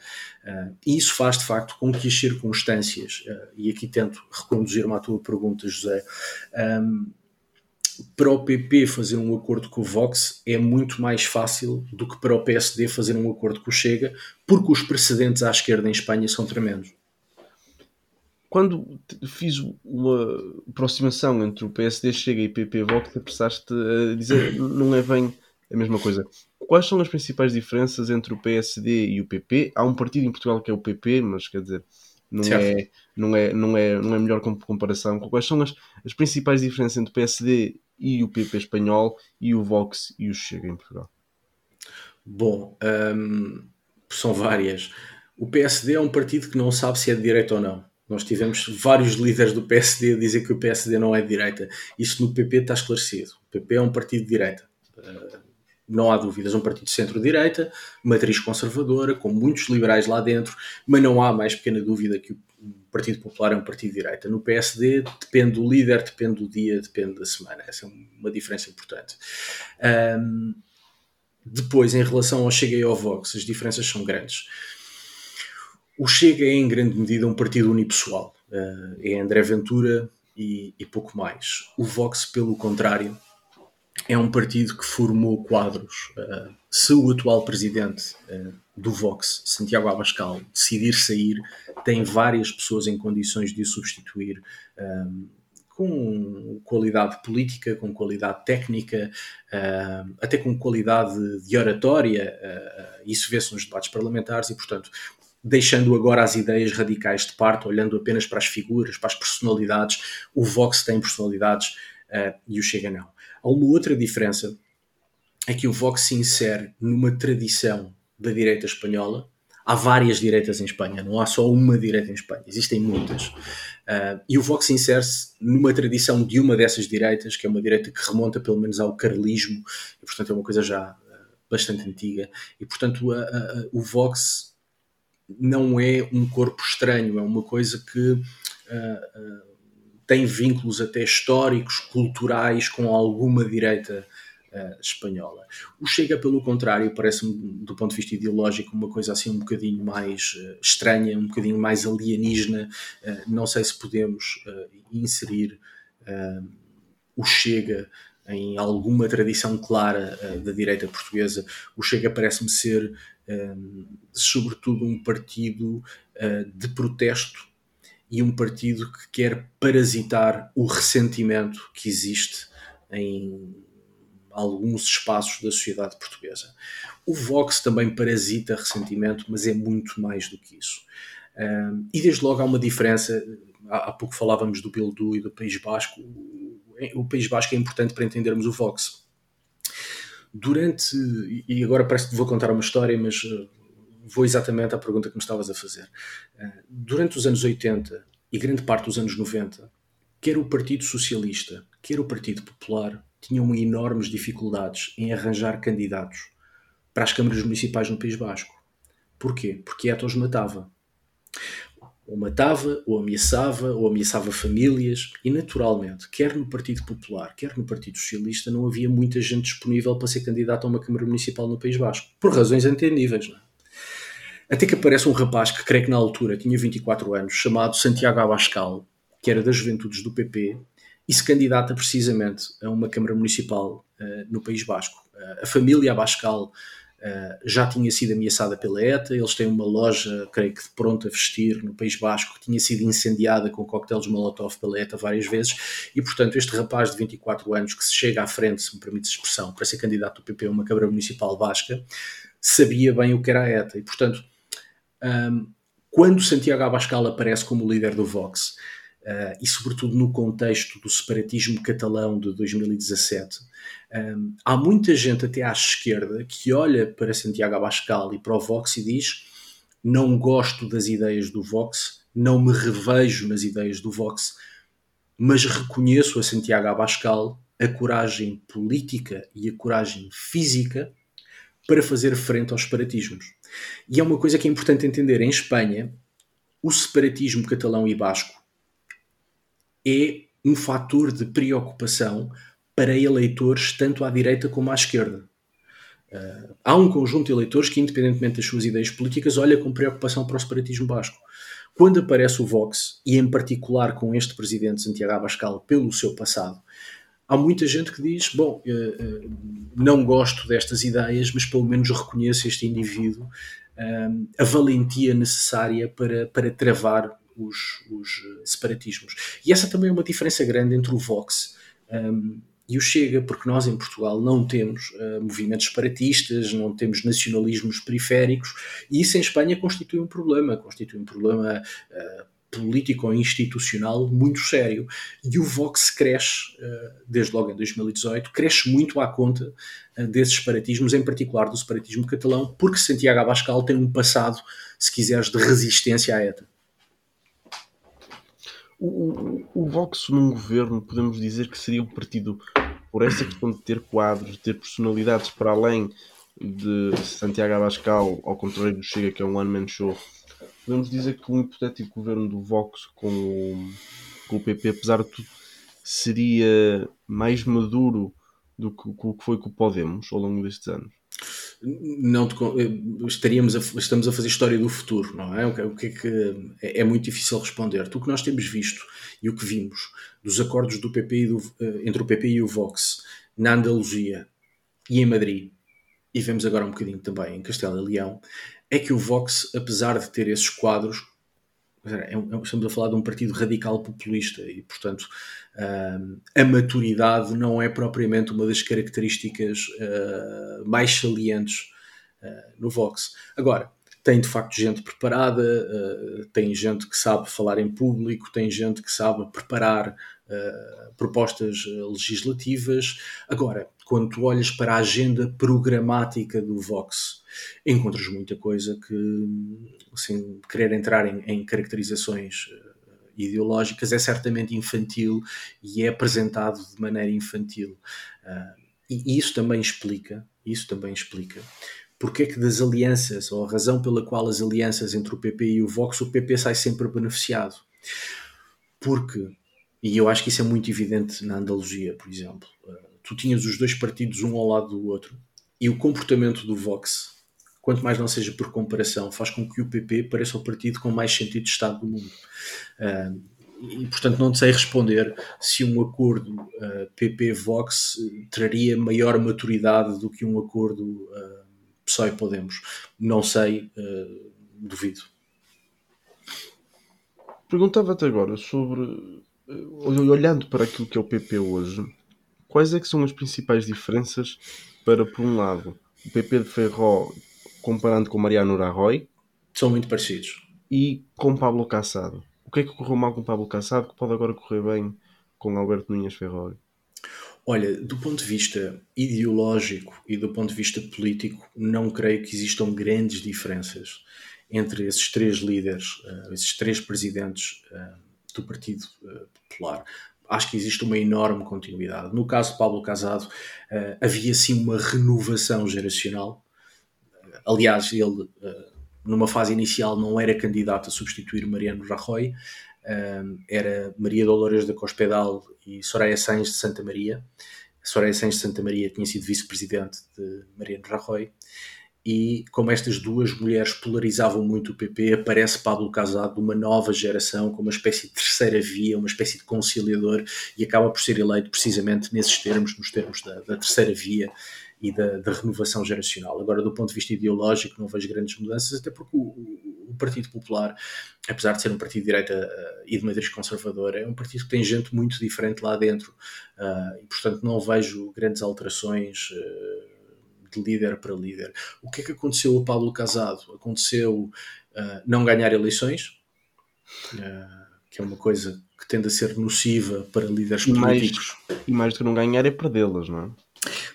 E isso faz de facto com que as circunstâncias, uh, e aqui tento reconduzir-me à tua pergunta, José, para o PP fazer um acordo com o Vox é muito mais fácil do que para o PSD fazer um acordo com o Chega, porque os precedentes à esquerda em Espanha são tremendos. Quando fiz uma aproximação entre o PSD Chega e PP Vox, apressaste a dizer não é bem a mesma coisa. Quais são as principais diferenças entre o PSD e o PP? Há um partido em Portugal que é o PP, mas quer dizer, não, é, não, é, não, é, não é melhor comparação. Quais são as, as principais diferenças entre o PSD e o PP espanhol e o Vox e o Chega em Portugal? Bom, hum, são várias. O PSD é um partido que não sabe se é de direita ou não. Nós tivemos vários líderes do PSD a dizer que o PSD não é de direita. Isso no PP está esclarecido. O PP é um partido de direita. Não há dúvidas, um partido de centro-direita, matriz conservadora, com muitos liberais lá dentro, mas não há mais pequena dúvida que o Partido Popular é um partido de direita. No PSD depende do líder, depende do dia, depende da semana. Essa é uma diferença importante. Um, depois, em relação ao Chega e ao Vox, as diferenças são grandes. O Chega é, em grande medida, um partido unipessoal. Uh, é André Ventura e, e pouco mais. O Vox, pelo contrário, é um partido que formou quadros. Uh, se o atual presidente uh, do Vox, Santiago Abascal, decidir sair, tem várias pessoas em condições de o substituir. Ah, com qualidade política, com qualidade técnica, uh, até com qualidade de oratória, uh, isso vê-se nos debates parlamentares e, portanto, deixando agora as ideias radicais de parte, olhando apenas para as figuras, para as personalidades, o Vox tem personalidades e o Chega não. Há uma outra diferença, é que o Vox se insere numa tradição da direita espanhola, há várias direitas em Espanha, não há só uma direita em Espanha, existem muitas. Uh, e o Vox insere-se numa tradição de uma dessas direitas, que é uma direita que remonta pelo menos ao carlismo, e portanto é uma coisa já uh, bastante antiga. E portanto a, a, o Vox não é um corpo estranho, é uma coisa que uh, tem vínculos até históricos, culturais com alguma direita uh, espanhola. O Chega, pelo contrário, parece-me, do ponto de vista ideológico, uma coisa assim um bocadinho mais uh, estranha, um bocadinho mais alienígena. Uh, não sei se podemos inserir o Chega em alguma tradição clara da direita portuguesa. O Chega parece-me ser, sobretudo, um partido de protesto e um partido que quer parasitar o ressentimento que existe em alguns espaços da sociedade portuguesa. O Vox também parasita ressentimento, mas é muito mais do que isso. Um, e desde logo há uma diferença. Há, há pouco falávamos do Bildu e do País Basco. O, o País Basco é importante para entendermos o Vox. Durante, e agora parece que vou contar uma história, mas vou exatamente à pergunta que me estavas a fazer. Uh, durante os anos 80 e grande parte dos anos 90, quer o Partido Socialista, quer o Partido Popular, tinham enormes dificuldades em arranjar candidatos para as câmaras municipais no País Basco. Porquê? Porque ETA os matava. Ou matava, ou ameaçava, ou ameaçava famílias, e naturalmente, quer no Partido Popular, quer no Partido Socialista, não havia muita gente disponível para ser candidato a uma Câmara Municipal no País Basco, por razões entendíveis. Não é? Até que aparece um rapaz que creio que na altura tinha 24 anos, chamado Santiago Abascal, que era das juventudes do PP, e se candidata precisamente a uma Câmara Municipal uh, no País Basco. Uh, a família Abascal uh, já tinha sido ameaçada pela ETA, eles têm uma loja, creio que de pronto a vestir, no País Basco, que tinha sido incendiada com coquetéis Molotov pela ETA várias vezes, e portanto este rapaz de 24 anos que se chega à frente, se me permite a expressão, para ser candidato do PP a uma Câmara Municipal Basca, sabia bem o que era a ETA, e portanto, um, quando Santiago Abascal aparece como líder do Vox, uh, e sobretudo no contexto do separatismo catalão de 2017, um, há muita gente até à esquerda que olha para Santiago Abascal e para o Vox e diz não gosto das ideias do Vox, não me revejo nas ideias do Vox, mas reconheço a Santiago Abascal a coragem política e a coragem física para fazer frente aos separatismos. E é uma coisa que é importante entender. Em Espanha, o separatismo catalão e basco é um fator de preocupação para eleitores tanto à direita como à esquerda. Uh, há um conjunto de eleitores que, independentemente das suas ideias políticas, olha com preocupação para o separatismo basco. Quando aparece o Vox, e em particular com este presidente Santiago Abascal pelo seu passado, há muita gente que diz: Bom, uh, uh, não gosto destas ideias, mas pelo menos reconheço este indivíduo, a valentia necessária para, para travar os, os, separatismos. E essa também é uma diferença grande entre o Vox e o Chega, porque nós em Portugal não temos movimentos separatistas, não temos nacionalismos periféricos, e isso em Espanha constitui um problema, constitui um problema político ou institucional muito sério. E o Vox cresce, uh, desde logo em 2018, cresce muito à conta desses separatismos, em particular do separatismo catalão, porque Santiago Abascal tem um passado, se quiseres, de resistência à ETA. O, o, Vox num governo, podemos dizer que seria um partido, por essa questão de ter quadros, de ter personalidades para além de Santiago Abascal, ao contrário do Chega, que é um one-man show, podemos dizer que um hipotético governo do Vox com com o PP, apesar de tudo, seria mais maduro do que o que foi com o Podemos ao longo destes anos? não te, eh, estaríamos a, estamos a fazer história do futuro, não é? O que é que é, é, muito difícil responder. O que nós temos visto e o que vimos dos acordos do PP do, eh, entre o PP e o Vox na Andaluzia e em Madrid, e vemos agora um bocadinho também em Castelo e Leão, é que o Vox, apesar de ter esses quadros, é, é estamos a falar de um partido radical populista e, portanto, a maturidade não é propriamente uma das características uh, mais salientes uh, no Vox. Agora, tem de facto gente preparada, uh, tem gente que sabe falar em público, tem gente que sabe preparar uh, propostas legislativas. Agora, quando tu olhas para a agenda programática do Vox, encontras muita coisa que, sem querer entrar em, em caracterizações ideológicas, é certamente infantil e é apresentado de maneira infantil. Uh, e, e isso também explica, isso também explica porque é que das alianças, ou a razão pela qual as alianças entre o PP e o Vox, o PP sai sempre beneficiado. Porque, e eu acho que isso é muito evidente na Andaluzia, por exemplo, ah, tu tinhas os dois partidos um ao lado do outro, e o comportamento do Vox, quanto mais não seja por comparação, faz com que o PP pareça o partido com mais sentido de Estado do mundo. Uh, e, portanto, não sei responder se um acordo ah, PP-Vox traria maior maturidade do que um acordo uh, PSOE Podemos. Não sei, duvido. Perguntava-te agora sobre, olhando para aquilo que é o PP hoje, quais é que são as principais diferenças para, por um lado, o PP de Ferró comparando com Mariano Rajoy. São muito parecidos. E com Pablo Cassado. O que é que correu mal com Pablo Cassado que pode agora correr bem com Alberto Nunes Ferrari? Olha, do ponto de vista ideológico e do ponto de vista político, não creio que existam grandes diferenças entre esses três líderes, uh, esses três presidentes uh, do Partido uh, Popular. Acho que existe uma enorme continuidade. No caso de Pablo Casado, havia sim uma renovação geracional Aliás, ele, eh, numa fase inicial, não era candidato a substituir Mariano Rajoy, eh, era Maria Dolores da Cospedal e Soraya Sainz de Santa Maria. Soraya Sainz de Santa Maria tinha sido vice-presidente de Mariano Rajoy. E como estas duas mulheres polarizavam muito o PP, aparece Pablo Casado de uma nova geração, com uma espécie de terceira via, uma espécie de conciliador, e acaba por ser eleito precisamente nesses termos, nos termos da, da terceira via, e da, da, renovação geracional. Agora, do ponto de vista ideológico, não vejo grandes mudanças, até porque o, o Partido Popular, apesar de ser um partido de direita uh, e de matriz conservadora, é um partido que tem gente muito diferente lá dentro uh, e, portanto, não vejo grandes alterações. Uh, de líder para líder. O que é que aconteceu a Paulo Casado? Aconteceu não ganhar eleições, que é uma coisa que tende a ser nociva para líderes e políticos. Mais, e mais do que não ganhar é perdê-las, não é?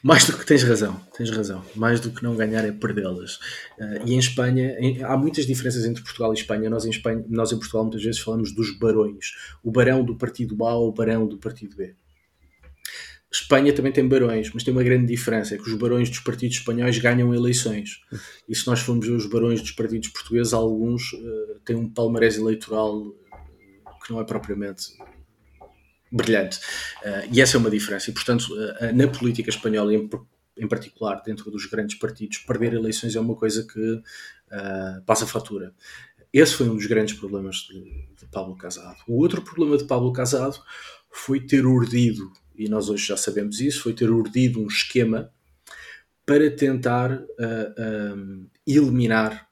Mais do que tens razão, tens razão. Mais do que não ganhar é perdê-las. Uh, e em Espanha em, há muitas diferenças entre Portugal e Espanha. Nós em Espanha, nós em Portugal muitas vezes falamos dos barões. O barão do partido A ou o barão do partido B. Espanha também tem barões, mas tem uma grande diferença, é que os barões dos partidos espanhóis ganham eleições. E se nós formos ver os barões dos partidos portugueses, alguns uh, têm um palmarés eleitoral que não é propriamente brilhante. Uh, e essa é uma diferença. E, portanto, uh, na política espanhola, em, em, particular dentro dos grandes partidos, perder eleições é uma coisa que passa fatura. Esse foi um dos grandes problemas de, de Pablo Casado. O outro problema de Pablo Casado foi ter urdido, e nós hoje já sabemos isso, foi ter urdido um esquema para tentar um, eliminar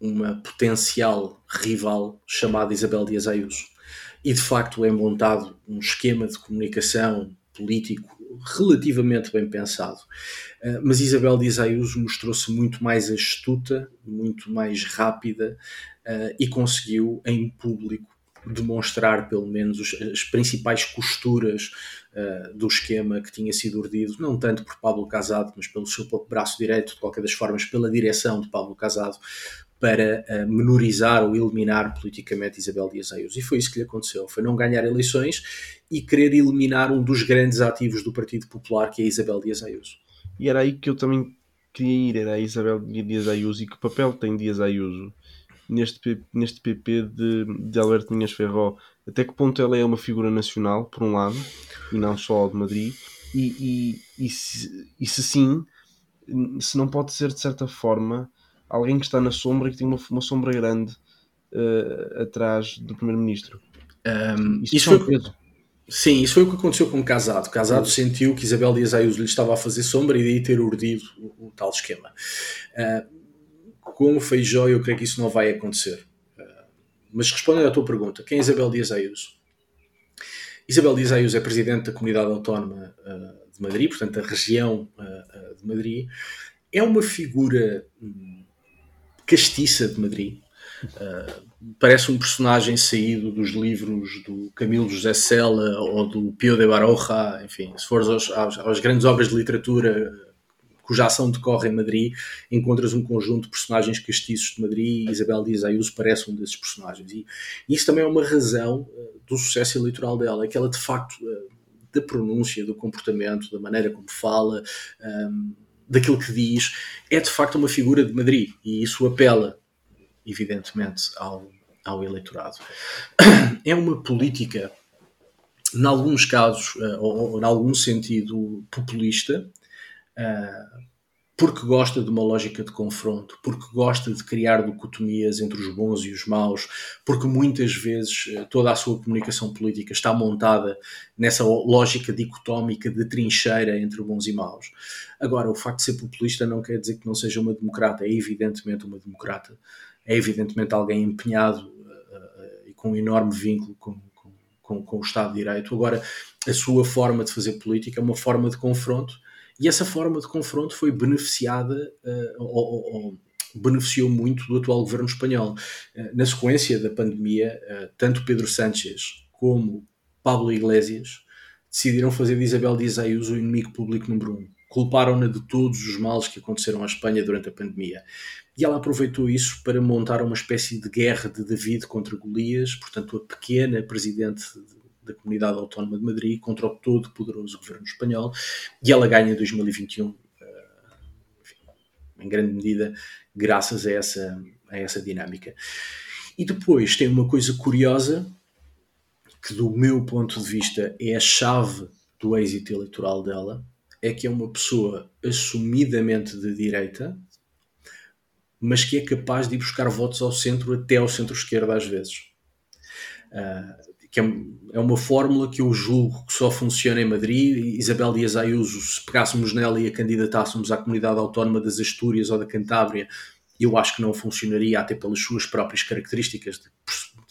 uma potencial rival chamada Isabel Dias Ayuso e de facto é montado um esquema de comunicação político relativamente bem pensado. Uh, mas Isabel Dias Ayuso mostrou-se muito mais astuta, muito mais rápida uh, e conseguiu em público demonstrar pelo menos os, as principais costuras uh, do esquema que tinha sido urdido, não tanto por Pablo Casado, mas pelo seu braço direito, de qualquer das formas, pela direção de Pablo Casado, para uh, menorizar ou eliminar politicamente Isabel Dias Ayuso. E foi isso que lhe aconteceu, foi não ganhar eleições e querer eliminar um dos grandes ativos do Partido Popular, que é Isabel Dias Ayuso. E era aí que eu também queria ir, era a Isabel Dias Ayuso e que papel tem Dias Ayuso neste, neste PP de, de Alberto Minhas Ferró, até que ponto ela é uma figura nacional, por um lado, e não só de Madrid, e, e, e, se, e se sim, se não pode ser de certa forma alguém que está na sombra e que tem uma, uma sombra grande uh, atrás do primeiro-ministro. Um, isso, isso foi, sim, isso foi o que aconteceu com o Casado. Casado sentiu que Isabel Dias Ayuso lhe estava a fazer sombra e daí ter urdido o, o tal esquema. Uh, com o Feijó, eu creio que isso não vai acontecer. Mas respondendo à tua pergunta, quem é Isabel Dias Ayuso? Isabel Dias Ayuso é presidente da Comunidade Autónoma uh, de Madrid, portanto, a região uh, de Madrid. É uma figura hum, castiça de Madrid. Parece um personagem saído dos livros do Camilo José Sela ou do Pio de Baroja, enfim, se fores aos, aos, às grandes obras de literatura cuja ação decorre em Madrid, encontras um conjunto de personagens castiços de Madrid e Isabel Dias Ayuso parece um desses personagens. E isso também é uma razão uh, do sucesso eleitoral dela, é que ela de facto, uh, da pronúncia, do comportamento, da maneira como fala, um, daquilo que diz, é de facto uma figura de Madrid e isso apela, evidentemente, ao, ao eleitorado. É uma política, em alguns casos, uh, ou, ou em algum sentido, populista, Uh, porque gosta de uma lógica de confronto, porque gosta de criar dicotomias entre os bons e os maus, porque muitas vezes uh, toda a sua comunicação política está montada nessa lógica dicotómica de trincheira entre bons e maus. Agora, o facto de ser populista não quer dizer que não seja uma democrata, é evidentemente uma democrata, é evidentemente alguém empenhado uh, e com um enorme vínculo com, com, com o Estado de Direito. Agora, a sua forma de fazer política é uma forma de confronto e essa forma de confronto foi beneficiada uh, ou, ou, beneficiou muito do atual governo espanhol. Uh, na sequência da pandemia, uh, tanto Pedro Sánchez como Pablo Iglesias decidiram fazer de Isabel Dias Ayuso o inimigo público número um. Culparam-na de todos os males que aconteceram à Espanha durante a pandemia. E ela aproveitou isso para montar uma espécie de guerra de David contra Golias, portanto, a pequena presidente da Comunidade Autónoma de Madrid contra o todo poderoso governo espanhol e ela ganha em 2021, eh, em grande medida, graças a essa, a essa dinâmica. E depois tem uma coisa curiosa que, do meu ponto de vista, é a chave do êxito eleitoral dela, é que é uma pessoa assumidamente de direita, mas que é capaz de ir buscar votos ao centro, até ao centro-esquerda às vezes. Uh, que é, é, uma fórmula que eu julgo que só funciona em Madrid. Isabel Dias Ayuso, se pegássemos nela e a candidatássemos à comunidade autónoma das Astúrias ou da Cantábria, eu acho que não funcionaria, até pelas suas próprias características de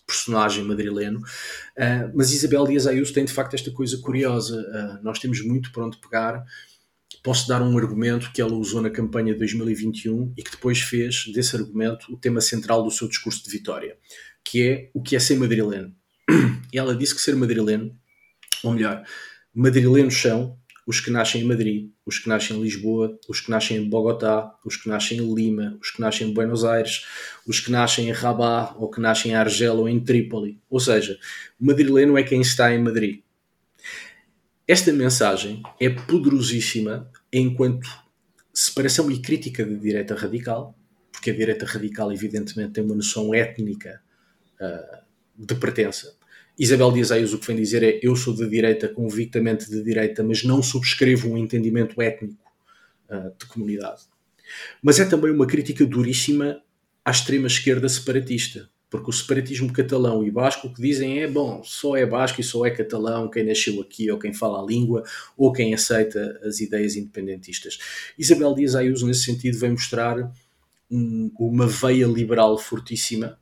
personagem madrileno. Uh, mas Isabel Dias Ayuso tem de facto esta coisa curiosa. Uh, nós temos muito para onde pegar. Posso dar um argumento que ela usou na campanha de 2021 e que depois fez desse argumento o tema central do seu discurso de vitória, que é o que é ser madrileno e ela disse que ser madrileno, ou melhor, madrilenos são os que nascem em Madrid, os que nascem em Lisboa, os que nascem em Bogotá, os que nascem em Lima, os que nascem em Buenos Aires, os que nascem em Rabat, ou que nascem em Argel ou em Trípoli. Ou seja, madrileno é quem está em Madrid. Esta mensagem é poderosíssima enquanto separação e crítica da direita radical, porque a direita radical, evidentemente, tem uma noção étnica uh, de pertença. Isabel Dias Ayuso o que vem dizer é eu sou de direita, convictamente de direita, mas não subscrevo um entendimento étnico uh, de comunidade. Mas é também uma crítica duríssima à extrema esquerda separatista, porque o separatismo catalão e basco o que dizem é bom, só é basco e só é catalão quem nasceu aqui ou quem fala a língua ou quem aceita as ideias independentistas. Isabel Dias Ayuso nesse sentido vem mostrar um, uma veia liberal fortíssima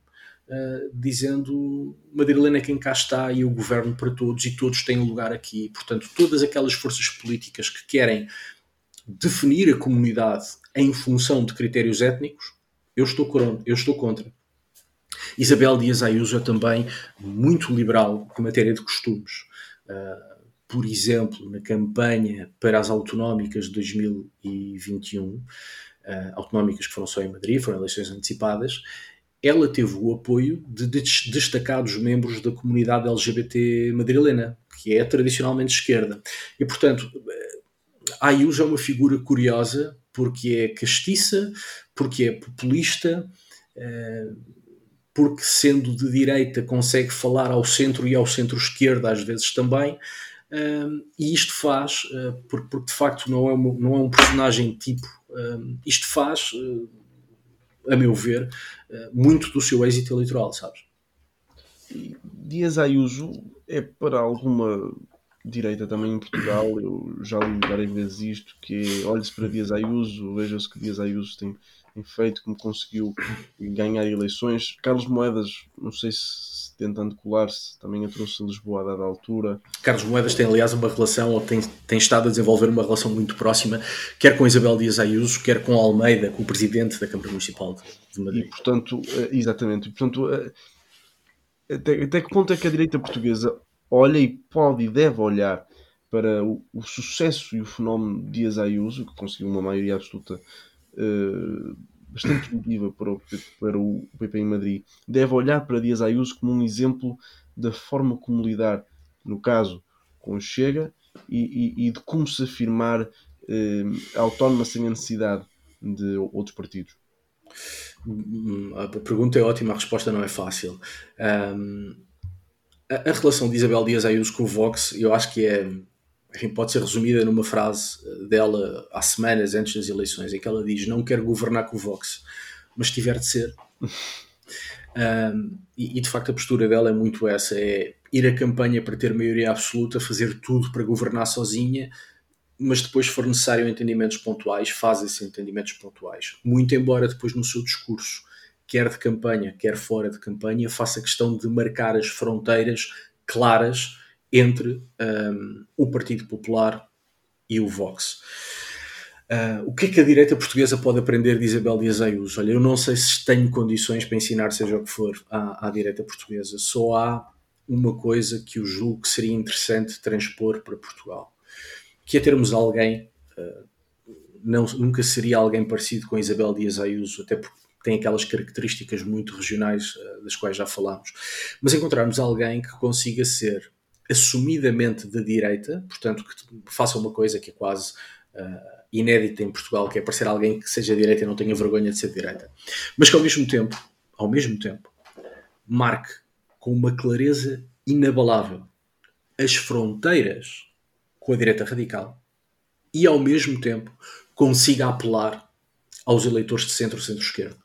Uh, dizendo Madrilena é quem cá está e o governo para todos e todos têm lugar aqui. Portanto, todas aquelas forças políticas que querem definir a comunidade em função de critérios étnicos, eu estou, eu estou contra. Isabel Dias Ayuso é também muito liberal em matéria de costumes. Uh, por exemplo, na campanha para as autonómicas de 2021, uh, ah, autonómicas que foram só em Madrid, foram eleições antecipadas, ela teve o apoio de destacados membros da comunidade LGBT madrilena, que é tradicionalmente esquerda. E, portanto, a Ayuso é uma figura curiosa porque é castiça, porque é populista, eh, porque sendo de direita consegue falar ao centro e ao centro-esquerda às vezes também, eh, e isto faz, eh, porque, de facto não é, não é um personagem tipo, isto faz a meu ver, eh, muito do seu êxito eleitoral, sabes? Dias Ayuso é para alguma direita também em Portugal, eu já li várias vezes isto, que é, olhe-se para Dias Ayuso, veja-se que Dias Ayuso tem, tem, feito, como conseguiu ganhar eleições. Carlos Moedas, não sei se tentando colar-se, também a trouxe a Lisboa a dada altura. Carlos Moedas tem, aliás, uma relação, ou tem, tem estado a desenvolver uma relação muito próxima, quer com Isabel Dias Ayuso, quer com Almeida, com o presidente da Câmara Municipal de Madrid. E, portanto, eh, exatamente, e, portanto, eh, até, até que ponto é que a direita portuguesa olha e pode e deve olhar para o, o sucesso e o fenómeno de Dias Ayuso, que conseguiu uma maioria absoluta uh, bastante positiva para o, para o PP em Madrid, deve olhar para Dias Ayuso como um exemplo da forma como lidar, no caso, com o Chega e, e, e de como se afirmar eh, autónoma sem a necessidade de outros partidos. A pergunta é ótima, a resposta não é fácil. Um, a, a, relação de Isabel Dias Ayuso com o Vox, eu acho que é enfim, pode ser resumida numa frase eh, dela há semanas antes das eleições, em que ela diz: Não quero governar com o Vox, mas tiver de ser. um, e, e, de facto a postura dela é muito essa: é ir à campanha para ter maioria absoluta, fazer tudo para governar sozinha, mas depois, se for necessário entendimentos pontuais, faz esses entendimentos pontuais. Muito embora depois no seu discurso, quer de campanha, quer fora de campanha, faça questão de marcar as fronteiras claras entre um, o Partido Popular e o Vox. Uh, o que é que a direita portuguesa pode aprender de Isabel Dias Ayuso? Olha, eu não sei se tenho condições para ensinar seja o que for à, à direita portuguesa. Só há uma coisa que eu julgo que seria interessante transpor para Portugal, que é termos alguém, uh, não, nunca seria alguém parecido com Isabel Dias Ayuso, até porque tem aquelas características muito regionais uh, das quais já falámos, mas encontrarmos alguém que consiga ser assumidamente de direita, portanto, que faça uma coisa que é quase uh, inédita em Portugal, que é parecer alguém que seja direita e não tenha vergonha de ser direita, mas que ao mesmo tempo, ao mesmo tempo, marque com uma clareza inabalável as fronteiras com a direita radical e ao mesmo tempo consiga apelar aos eleitores de centro-centro-esquerda.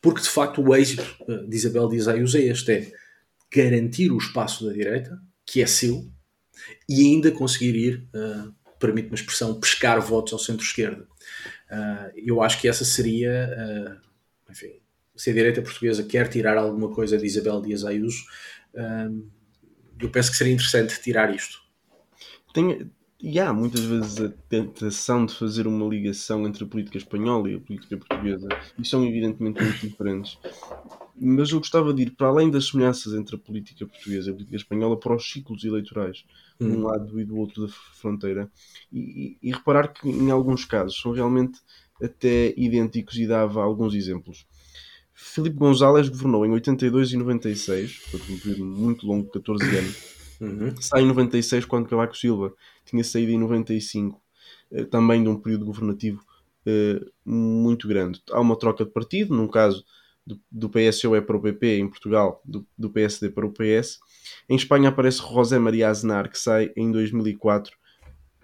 Porque de facto o êxito ah, de Isabel Dias Ayuso é este: é garantir o espaço da direita, que é seu, e ainda conseguir ir, uh, permite-me a expressão, pescar votos ao centro-esquerda. Uh, eu acho que essa seria, uh, enfim, se a direita portuguesa quer tirar alguma coisa de Isabel Dias Ayuso, eu penso que seria interessante tirar isto. Tem, e há muitas vezes a tentação de fazer uma ligação entre a política espanhola e a política portuguesa, e são evidentemente muito diferentes mas eu gostava de ir para além das semelhanças entre a política portuguesa e a política espanhola para os ciclos eleitorais, de um hum. lado e do outro da fronteira, e, e, reparar que em alguns casos são realmente até idênticos e dava alguns exemplos. Filipe González governou em 82 e 96, portanto um período muito longo, 14 anos. Uhum. Sai em 96 quando Cavaco Silva tinha saído em 95, eh, também de um período governativo eh, muito grande. Há uma troca de partido, num caso do, do para o PP, em Portugal, do, do PSD para o PS. Em Espanha aparece José Maria Aznar, que sai em 2004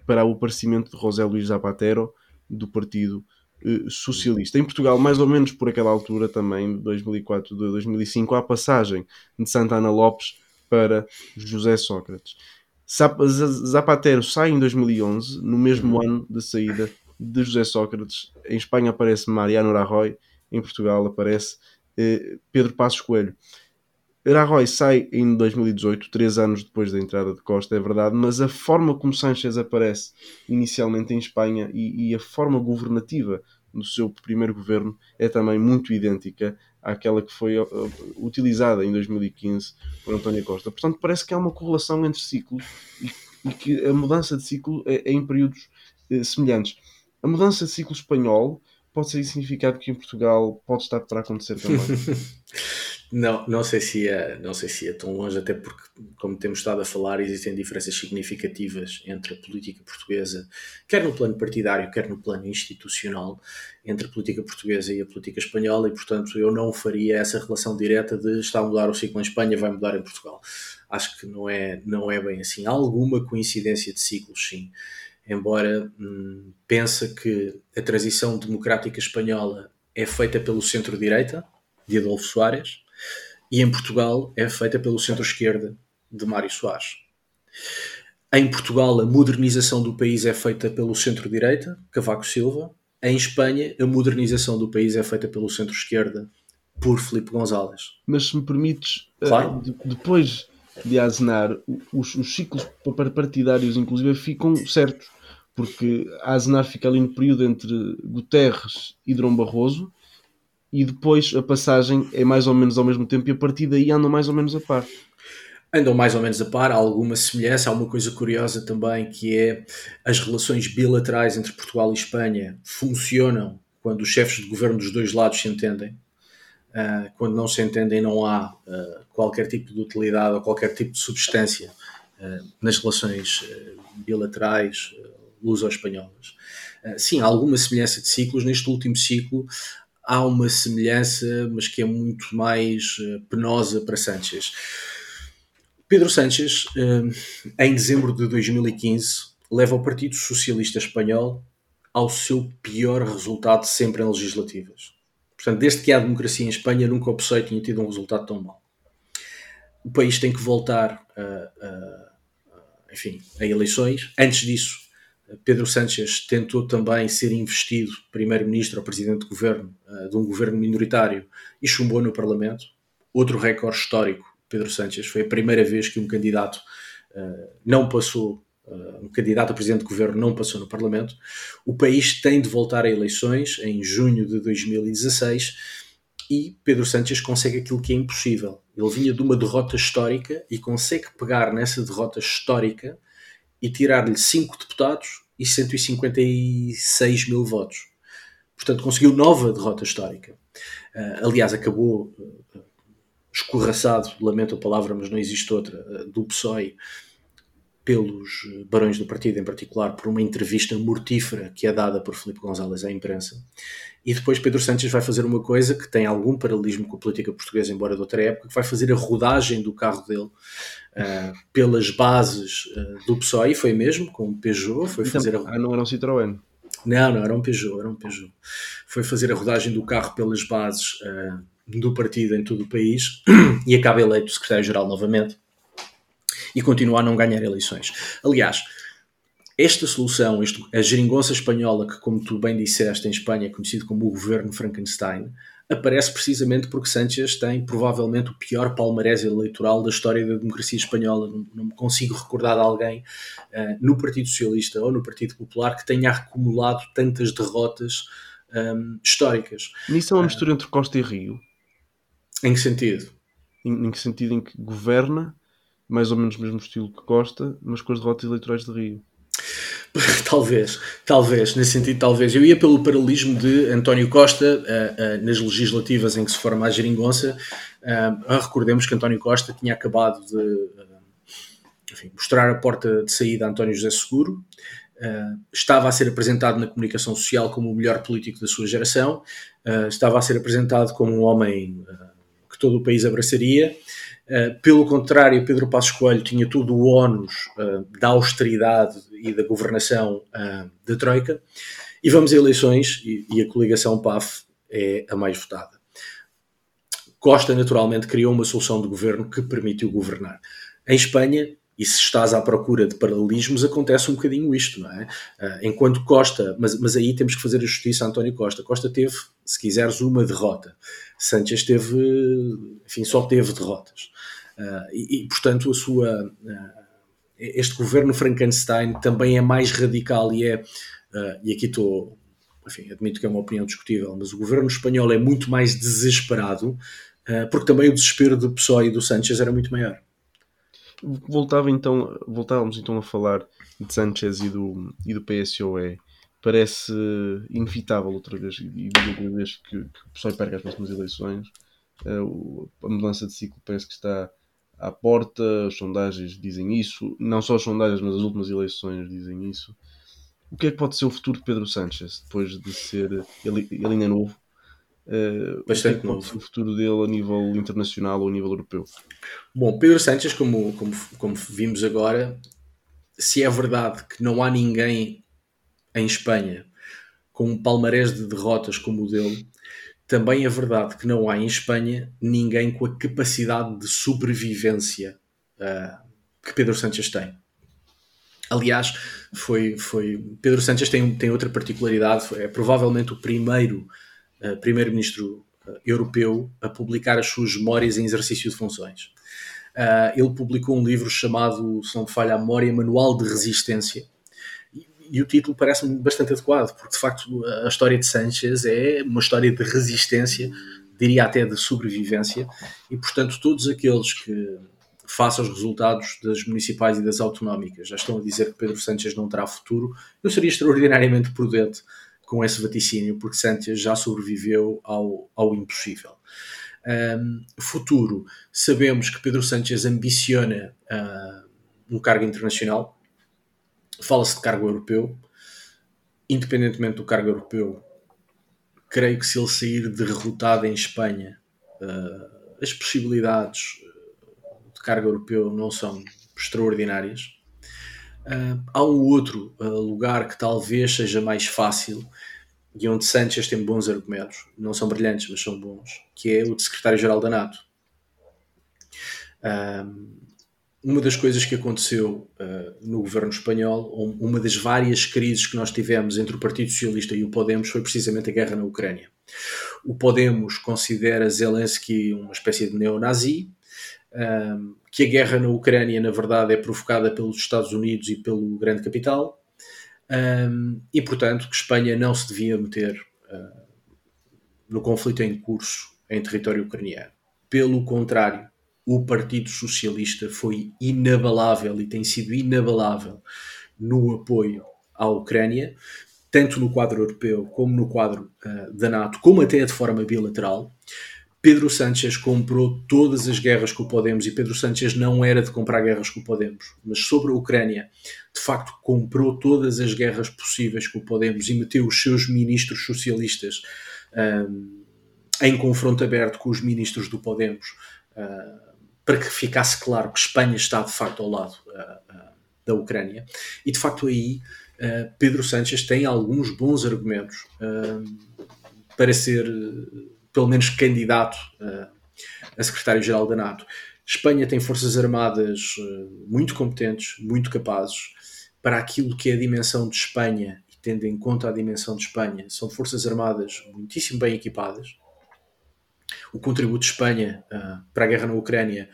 para o aparecimento de José Luís Zapatero, do Partido eh, Socialista. Em Portugal, mais ou menos por aquela altura também, de 2004 de 2005, há a passagem de Santana Lopes para José Sócrates. Zapatero sai em 2011, no mesmo ano da saída de José Sócrates. Em Espanha aparece Mariano Rajoy, em Portugal aparece eh, Pedro Passos Coelho. Rajoy sai em 2018, três anos depois da entrada de Costa, é verdade, mas a forma como Sánchez aparece inicialmente em Espanha e, e, a forma governativa do seu primeiro governo é também muito idêntica àquela que foi uh, utilizada em 2015 por António Costa. Portanto, parece que há uma correlação entre ciclos e, e que a mudança de ciclo é, é em períodos eh, semelhantes. A mudança de ciclo espanhol pode ser significado que em Portugal pode estar para acontecer também. não, não sei se é, não sei se é tão longe, até porque, como temos estado a falar, existem diferenças significativas entre a política portuguesa, quer no plano partidário, quer no plano institucional, entre a política portuguesa e a política espanhola, e portanto eu não faria essa relação direta de está a mudar o ciclo em Espanha, vai mudar em Portugal. Acho que não é, não é bem assim. Há alguma coincidência de ciclos, sim embora hum, pense que a transição democrática espanhola é feita pelo centro-direita, de Adolfo Soares, e em Portugal é feita pelo centro-esquerda, de Mário Soares. Em Portugal, a modernização do país é feita pelo centro-direita, Cavaco Silva. Em Espanha, a modernização do país é feita pelo centro-esquerda, por Felipe Gonzalez. Mas se me permites, claro. uh, depois de Aznar, os, os ciclos partidários, inclusive, ficam certos, porque Aznar fica ali no período entre Guterres e Dom Barroso, e depois a passagem é mais ou menos ao mesmo tempo, e a partir daí andam mais ou menos a par. Andam mais ou menos a par, há alguma semelhança, há uma coisa curiosa também que é as relações bilaterais entre Portugal e Espanha funcionam quando os chefes de governo dos dois lados se entendem. Uh, quando não se entendem, não há uh, qualquer tipo de utilidade ou qualquer tipo de substância uh, nas relações bilaterais luso-espanholas. sim, há alguma semelhança de ciclos. Neste último ciclo, há uma semelhança, mas que é muito mais penosa para Sánchez. Pedro Sánchez, em dezembro de 2015, leva o Partido Socialista Espanhol ao seu pior resultado sempre em legislativas. Portanto, desde que há democracia em Espanha, nunca o PSOE tinha tido um resultado tão mau. O país tem que voltar a, a, enfim, a eleições. Antes disso, Pedro Sánchez tentou também ser investido primeiro-ministro ou presidente de governo uh, de um governo minoritário e chumbou no Parlamento. Outro recorde histórico, Pedro Sánchez, foi a primeira vez que um candidato uh, não passou uh, um candidato a presidente de governo não passou no Parlamento. O país tem de voltar a eleições em junho de 2016 e Pedro Sánchez consegue aquilo que é impossível. Ele vinha de uma derrota histórica e consegue pegar nessa derrota histórica e tirar-lhe 5 deputados e 156 mil votos. Portanto, conseguiu nova derrota histórica. Uh, aliás, acabou uh, escorraçado, lamento a palavra, mas não existe outra, uh, do PSOE pelos barões do partido, em particular por uma entrevista mortífera que é dada por Felipe González à imprensa. E depois Pedro Santos vai fazer uma coisa que tem algum paralelismo com a política portuguesa, embora de outra época, que vai fazer a rodagem do carro dele uh, pelas bases uh, do PSOE, foi mesmo, com o Peugeot, foi então, fazer a... Ah, não era um Citroën? Não, não, era um Peugeot, era um Peugeot. Foi fazer a rodagem do carro pelas bases uh, do partido em todo o país e acaba eleito secretário-geral novamente e continua a não ganhar eleições. Aliás, esta solução, este, a geringonça espanhola, que, como tu bem disseste, em Espanha é conhecido como o governo Frankenstein, aparece precisamente porque Sánchez tem provavelmente o pior palmarés eleitoral da história da democracia espanhola. Não, não me consigo recordar de alguém uh, no Partido Socialista ou no Partido Popular que tenha acumulado tantas derrotas um, ehm, históricas. Nisso é uma mistura uh, entre Costa e Rio. Em que sentido? Em, em que sentido em que governa mais ou menos o mesmo estilo que Costa, mas com as derrotas eleitorais de Rio. talvez, talvez, nesse sentido, talvez. Eu ia pelo paralelismo de António Costa uh, uh, nas legislativas em que se forma a geringonça. Uh, recordemos que António Costa tinha acabado de enfim, mostrar a porta de saída a António José Seguro. estava a ser apresentado na comunicação social como o melhor político da sua geração. estava a ser apresentado como um homem que todo o país abraçaria. Uh, pelo contrário, Pedro Passos Coelho tinha tudo o ónus uh, da austeridade e da governação uh, da Troika. E vamos a eleições e, e, a coligação PAF é a mais votada. Costa, naturalmente, criou uma solução de governo que permitiu governar. Em Espanha, e se estás à procura de paralelismos, acontece um bocadinho isto, não é? enquanto Costa, mas, mas aí temos que fazer a justiça a António Costa. Costa teve, se quiseres, uma derrota. Sanchez teve, enfim, só teve derrotas. Uh, e, e, portanto, a sua, uh, este governo Frankenstein também é mais radical e é, uh, e aqui estou, enfim, admito que é uma opinião discutível, mas o governo espanhol é muito mais desesperado, porque também o desespero do PSOE e do Sanchez era muito maior. Voltava então, voltávamos então a falar de Sanchez e do, e do PSOE parece inevitável outra vez, e outra vez que, que o PSOE perca as próximas eleições, uh, a mudança de ciclo parece que está à porta, as sondagens dizem isso, não só as sondagens, mas as últimas eleições dizem isso. O que é que pode ser o futuro de Pedro Sánchez depois de ser. Ele, ele ainda é novo. Uh, Bastante o que é que novo. o futuro dele a nível internacional ou a nível europeu? Bom, Pedro Sánchez, como, como, como vimos agora, se é verdade que não há ninguém em Espanha com um palmarés de derrotas como o dele, também é verdade que não há em Espanha ninguém com a capacidade de sobrevivência uh, que Pedro Sánchez tem. Aliás, foi, foi Pedro Sánchez tem, tem outra particularidade, é provavelmente o primeiro uh, primeiro-ministro europeu a publicar as suas memórias em exercício de funções. ele publicou um livro chamado, se não me falha a memória, Manual de Resistência, e o título parece-me bastante adequado, porque de facto a história de Sanchez é uma história de resistência, diria até de sobrevivência, e portanto todos aqueles que façam os resultados das municipais e das autonómicas já estão a dizer que Pedro Sánchez não terá futuro, eu seria extraordinariamente prudente com esse vaticínio, porque Sánchez já sobreviveu ao, ao impossível. Um, futuro, sabemos que Pedro Sánchez ambiciona uh, um cargo internacional, Fala-se de cargo europeu. Independentemente do cargo europeu, creio que se ele sair derrotado em Espanha, uh, as possibilidades de cargo europeu não são extraordinárias. Uh, há um outro uh, lugar que talvez seja mais fácil e onde Sanchez tem bons argumentos, não são brilhantes, mas são bons, que é o de secretário-geral da NATO uma das coisas que aconteceu uh, no governo espanhol, uma das várias crises que nós tivemos entre o Partido Socialista e o Podemos, foi precisamente a guerra na Ucrânia. O Podemos considera Zelensky uma espécie de neonazi, um, ehm, que a guerra na Ucrânia, na verdade, é provocada pelos Estados Unidos e pelo grande capital, um, ehm, e, portanto, que Espanha não se devia meter uh, no conflito em curso em território ucraniano. Pelo contrário, o Partido Socialista foi inabalável e tem sido inabalável no apoio à Ucrânia, tanto no quadro europeu como no quadro uh, da NATO, como até de forma bilateral. Pedro Sánchez comprou todas as guerras com o Podemos e Pedro Sánchez não era de comprar guerras com o Podemos, mas sobre a Ucrânia, de facto, comprou todas as guerras possíveis com o Podemos e meteu os seus ministros socialistas um, eh, em confronto aberto com os ministros do Podemos. Uh, para que ficasse claro que Espanha está de facto ao lado uh, da Ucrânia. E de facto aí uh, Pedro Sánchez tem alguns bons argumentos para ser pelo menos candidato a secretário-geral da NATO. Espanha tem forças armadas muito competentes, muito capazes para aquilo que é a dimensão de Espanha e tendo em conta a dimensão de Espanha, são forças armadas muitíssimo bem equipadas, o contributo de Espanha uh, para a guerra na Ucrânia,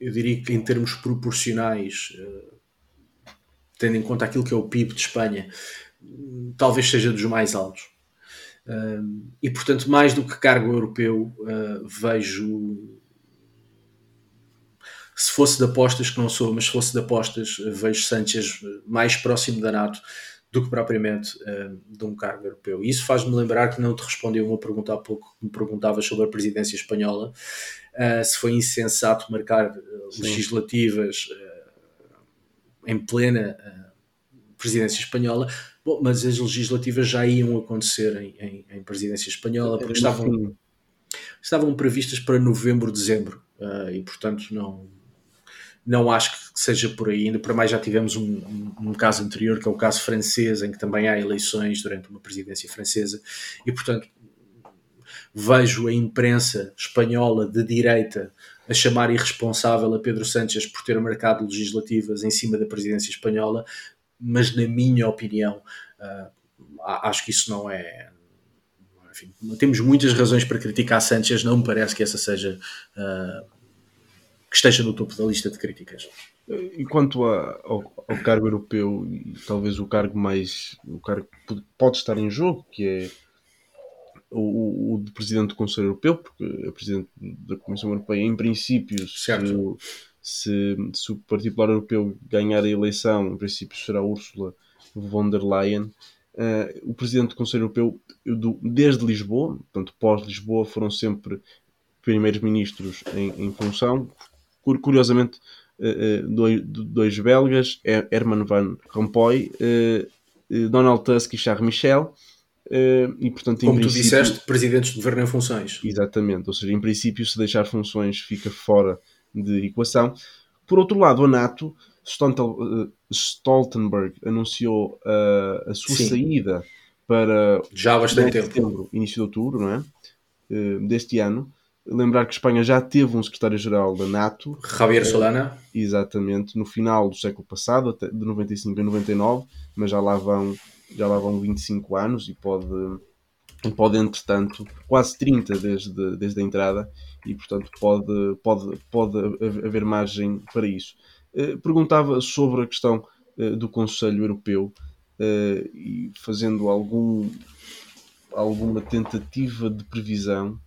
eu diria que em termos proporcionais, uh, tendo em conta aquilo que é o PIB de Espanha, talvez seja dos mais altos. Uh, e portanto, mais do que cargo europeu, vejo. Se fosse de apostas, que não sou, mas se fosse de apostas, vejo Sanchez mais próximo da NATO do que propriamente uh, de um cargo europeu. E isso faz-me lembrar que não te respondi uma pergunta há pouco que me perguntavas sobre a presidência espanhola, uh, se foi insensato marcar uh, legislativas em plena presidência espanhola. Bom, mas as legislativas já iam acontecer em, em, em presidência espanhola, porque estavam, estavam previstas para novembro, dezembro, e portanto não, não acho que seja por aí. Ainda para mais já tivemos um, um, um, caso anterior, que é o caso francês, em que também há eleições durante uma presidência francesa, e portanto vejo a imprensa espanhola de direita a chamar irresponsável a Pedro Sánchez por ter marcado legislativas em cima da presidência espanhola, mas na minha opinião uh, acho que isso não é. Enfim, temos muitas razões para criticar Sánchez, não me parece que essa seja uh, que esteja no topo da lista de críticas. E quanto a, ao, ao, cargo europeu, e talvez o cargo mais. o cargo que pode estar em jogo, que é o, o de Presidente do Conselho Europeu, porque a Presidente da Comissão Europeia, em princípio, se, se, se, o Partido Popular Europeu ganhar a eleição, em princípio será Ursula von der Leyen. Uh, o Presidente do Conselho Europeu, do, desde Lisboa, portanto, pós-Lisboa, foram sempre primeiros ministros em, em função, curiosamente, eh, eh, dois, dois belgas, Herman Van Rompuy, eh, Donald Tusk e Charles Michel. e, portanto, Como tu disseste, presidentes de governo em funções. Exatamente, ou seja, em princípio, se deixar funções, fica fora de equação. Por outro lado, a NATO, Stoltenberg anunciou a sua Sim. saída para já há bastante tempo. Setembro, início de outubro, não é? deste ano lembrar que Espanha já teve um secretário-geral da NATO. Javier eh, Solana. Exatamente, no final do século passado, até de 95 a 99, mas já lá vão, já lá vão 25 anos e pode, pode, entretanto, quase 30 desde, desde a entrada, e portanto pode, pode, pode haver margem para isso. Uh, perguntava sobre a questão uh, do Conselho Europeu e fazendo algum, alguma tentativa de previsão.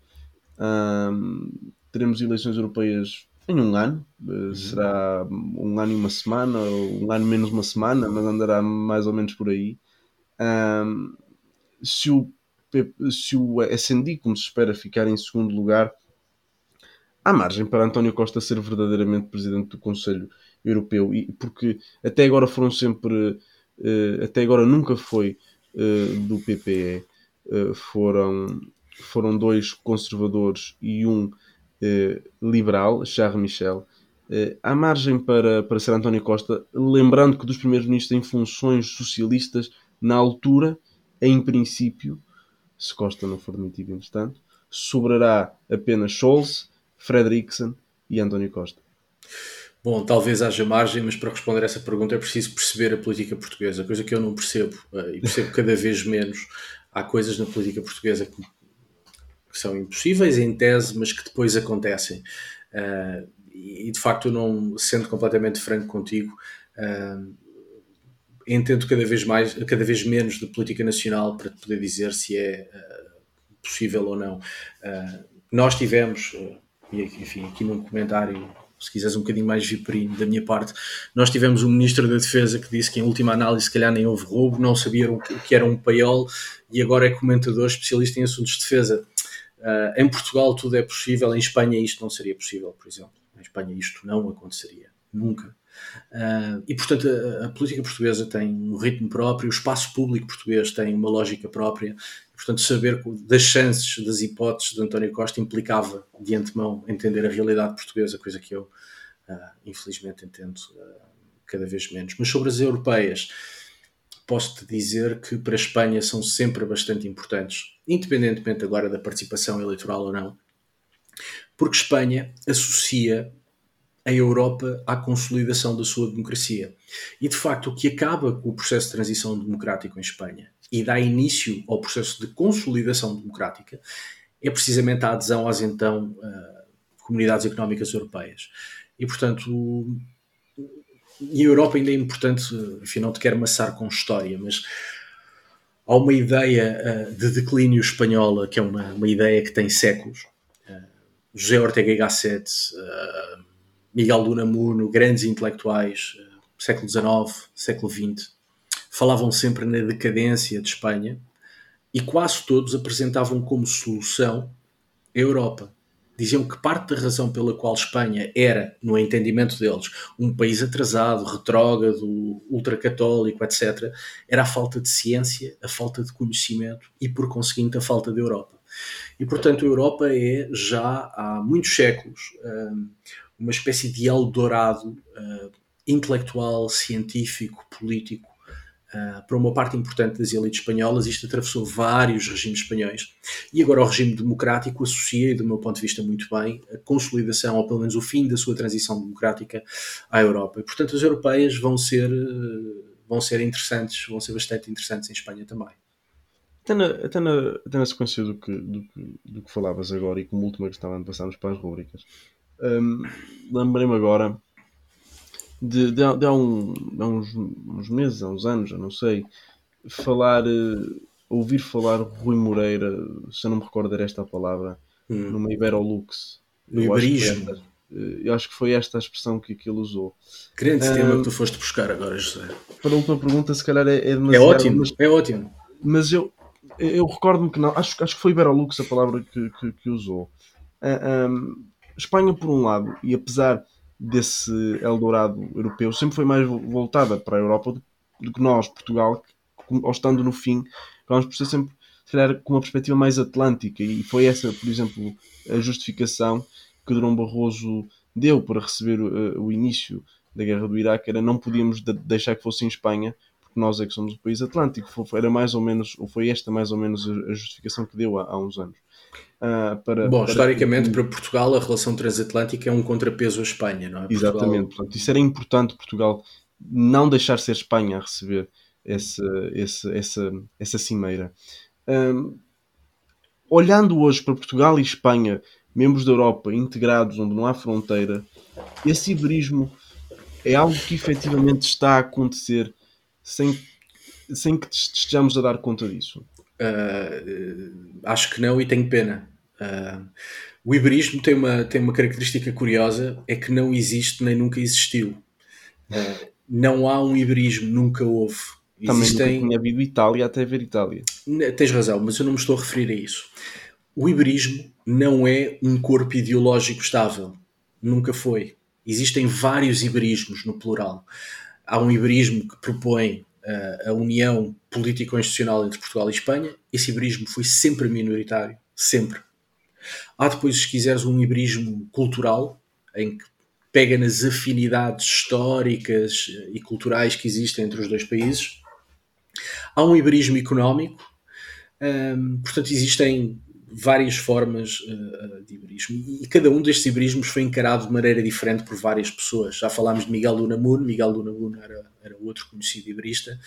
Um, teremos eleições europeias em um ano, uhum. será um ano e uma semana, ou um ano menos uma semana, mas andará mais ou menos por aí. Um, se o se o SND, como se espera, ficar em segundo lugar, há margem para António Costa ser verdadeiramente presidente do Conselho Europeu, e porque até agora foram sempre, uh, até agora nunca foi uh, do PPE, eh, foram, foram dois conservadores e um liberal, Charles Michel. há margem para, para ser António Costa, lembrando que dos primeiros ministros em funções socialistas, na altura, em princípio, se Costa não for demitido entretanto, sobrará apenas Scholz, Frederiksen e António Costa. Bom, talvez haja margem, mas para responder a essa pergunta é preciso perceber a política portuguesa, coisa que eu não percebo eh, e percebo cada vez menos. Há coisas na política portuguesa que, são impossíveis em tese, mas que depois acontecem. Uh, e de facto, eu não, sendo completamente franco contigo, uh, entendo cada vez mais, cada vez menos de política nacional para te poder dizer se é uh, possível ou não. Nós tivemos, e enfim, aqui num comentário, se quiseres um bocadinho mais viperino da minha parte, nós tivemos um ministro da Defesa que disse que em última análise se calhar nem houve roubo, não sabia o que era um paiol e agora é comentador especialista em assuntos de defesa. Em Portugal tudo é possível, em Espanha isto não seria possível, por exemplo. Em Espanha isto não aconteceria, nunca. Uh, e, portanto, a, a, política portuguesa tem um ritmo próprio, o espaço público português tem uma lógica própria. E, portanto, saber das chances, das hipóteses de António Costa implicava, de antemão, entender a realidade portuguesa, coisa que eu, uh, infelizmente, entendo uh, cada vez menos. Mas sobre as europeias, posso-te dizer que para a Espanha são sempre bastante importantes, independentemente agora da participação eleitoral ou não, porque Espanha associa a Europa à consolidação da sua democracia. E de facto, o que acaba com o processo de transição democrático em Espanha e dá início ao processo de consolidação democrática é precisamente a adesão às então uh, comunidades económicas europeias. E portanto, e a Europa ainda é importante, enfim, não te quero amassar com história, mas há uma ideia uh, de declínio espanhola que é uma, uma ideia que tem séculos. Uh, José Ortega y Gasset, uh, Miguel de Unamuno, grandes intelectuais, século XIX, século XX, falavam sempre na decadência de Espanha e quase todos apresentavam como solução a Europa. Diziam que parte da razão pela qual Espanha era, no entendimento deles, um país atrasado, retrógrado, ultracatólico, etc., era a falta de ciência, a falta de conhecimento e, por conseguinte, a falta de Europa. E, portanto, a Europa é já há muitos séculos hum, uma espécie de Eldorado uh, intelectual, científico, político uh, para uma parte importante das elites espanholas. Isto atravessou vários regimes espanhóis. E agora o regime democrático associa, do meu ponto de vista, muito bem a consolidação, ou pelo menos o fim da sua transição democrática à Europa. E, portanto, as europeias vão ser, uh, vão ser interessantes, vão ser bastante interessantes em Espanha também. Até na, até na, até na sequência do que, do, do que falavas agora e como última questão, antes de passarmos para as rubricas, um, Lembrei-me agora de, de, de há, um, há uns, uns, meses, há uns anos, eu não sei, falar, uh, ouvir falar Rui Moreira, se eu não me recordo era esta a palavra, hum. numa Iberolux. No Iberismo. Eh, eu acho que foi esta a expressão que, que ele usou. Grande um, tema que tu foste buscar agora, José. Para a última pergunta, se calhar é, é demasiado. É ótimo, mas, é ótimo. Mas eu, eu recordo-me que não, acho, acho que foi Iberolux a palavra que, que, que usou. Uh, ah, um, Espanha, por um lado, e apesar desse Eldorado europeu, sempre foi mais voltada para a Europa do, que nós, Portugal, que, ao estando no fim, vamos por ser sempre, se calhar, com uma perspectiva mais atlântica. E foi essa, por exemplo, a justificação que Durão Barroso deu para receber uh, o início da guerra do Iraque, era não podíamos de deixar que fosse em Espanha, porque nós é que somos um país atlântico. Foi, era mais ou menos, ou foi esta mais ou menos a, justificação que deu há, há uns anos. Uh, para, Bom, para historicamente para Portugal a relação transatlântica é um contrapeso à Espanha, não é? Exatamente, Portugal... portanto, isso era importante Portugal não deixar ser Espanha a receber esse, esse, essa, essa cimeira. Um, olhando hoje para Portugal e Espanha, membros da Europa integrados onde não há fronteira, esse iberismo é algo que efetivamente está a acontecer sem, sem que estejamos a dar conta disso? Uh, acho que não e tenho pena. Uh, o iberismo tem uma, tem uma característica curiosa, é que não existe nem nunca existiu. Uh, não há um iberismo, nunca houve. Também Existem... nunca tinha havido Itália até ver Itália. Tens razão, mas eu não me estou a referir a isso. O iberismo não é um corpo ideológico estável. Nunca foi. Existem vários iberismos no plural. Há um iberismo que propõe a união político-institucional entre Portugal e Espanha. Esse iberismo foi sempre minoritário. Sempre. Há depois, se quiseres, um iberismo cultural, em que pega nas afinidades históricas e culturais que existem entre os dois países. Há um iberismo económico, um, portanto, existem várias formas uh, de iberismo e, cada um destes iberismos foi encarado de maneira diferente por várias pessoas. Já falámos de Miguel Lunamun, Miguel Lunamun era, era outro conhecido iberista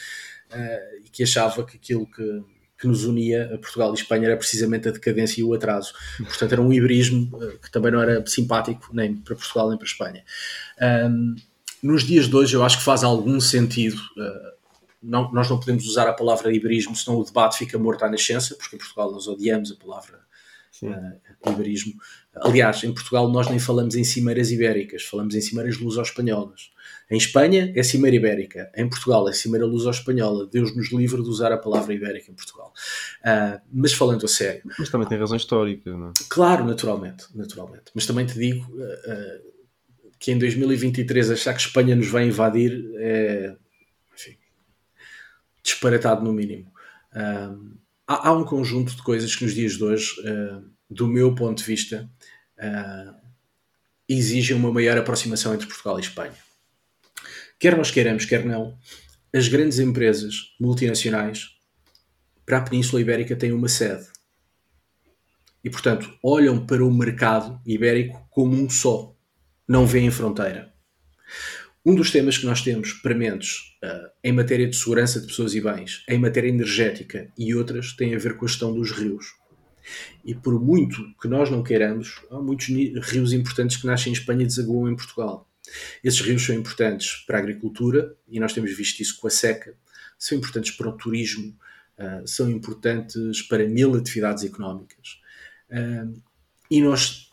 uh, e que achava que aquilo que, que nos unia a Portugal e Espanha era precisamente a decadência e o atraso. Portanto, era um iberismo uh, que também não era simpático nem para Portugal nem para Espanha. Um, nos dias de hoje, eu acho que faz algum sentido não, nós não podemos usar a palavra iberismo, senão o debate fica morto à nascença, porque em Portugal nós odiamos a palavra uh, iberismo. Aliás, em Portugal nós nem falamos em cimeiras ibéricas, falamos em cimeiras luso-espanholas. Em Espanha é cimeira ibérica, em Portugal é cimeira luso-espanhola. Deus nos livre de usar a palavra ibérica em Portugal. Uh, mas falando a sério. Mas também tem razão histórica, não é? Claro, naturalmente, naturalmente. Mas também te digo uh, que em 2023 achar que Espanha nos vai invadir é disparatado no mínimo. Um, há, há, um conjunto de coisas que nos dias de hoje, uh, do meu ponto de vista, uh, exigem uma maior aproximação entre Portugal e Espanha. Quer nós queiramos, quer não, as grandes empresas multinacionais para a Península Ibérica têm uma sede. E, portanto, olham para o mercado ibérico como um só. Não veem fronteira. Um dos temas que nós temos prementes uh, em matéria de segurança de pessoas e bens, em matéria energética e outras, tem a ver com a gestão dos rios. E por muito que nós não queiramos, há muitos rios importantes que nascem em Espanha e desaguam em Portugal. Esses rios são importantes para a agricultura, e nós temos visto isso com a seca, são importantes para o turismo, uh, são importantes para mil atividades económicas. Uh, e nós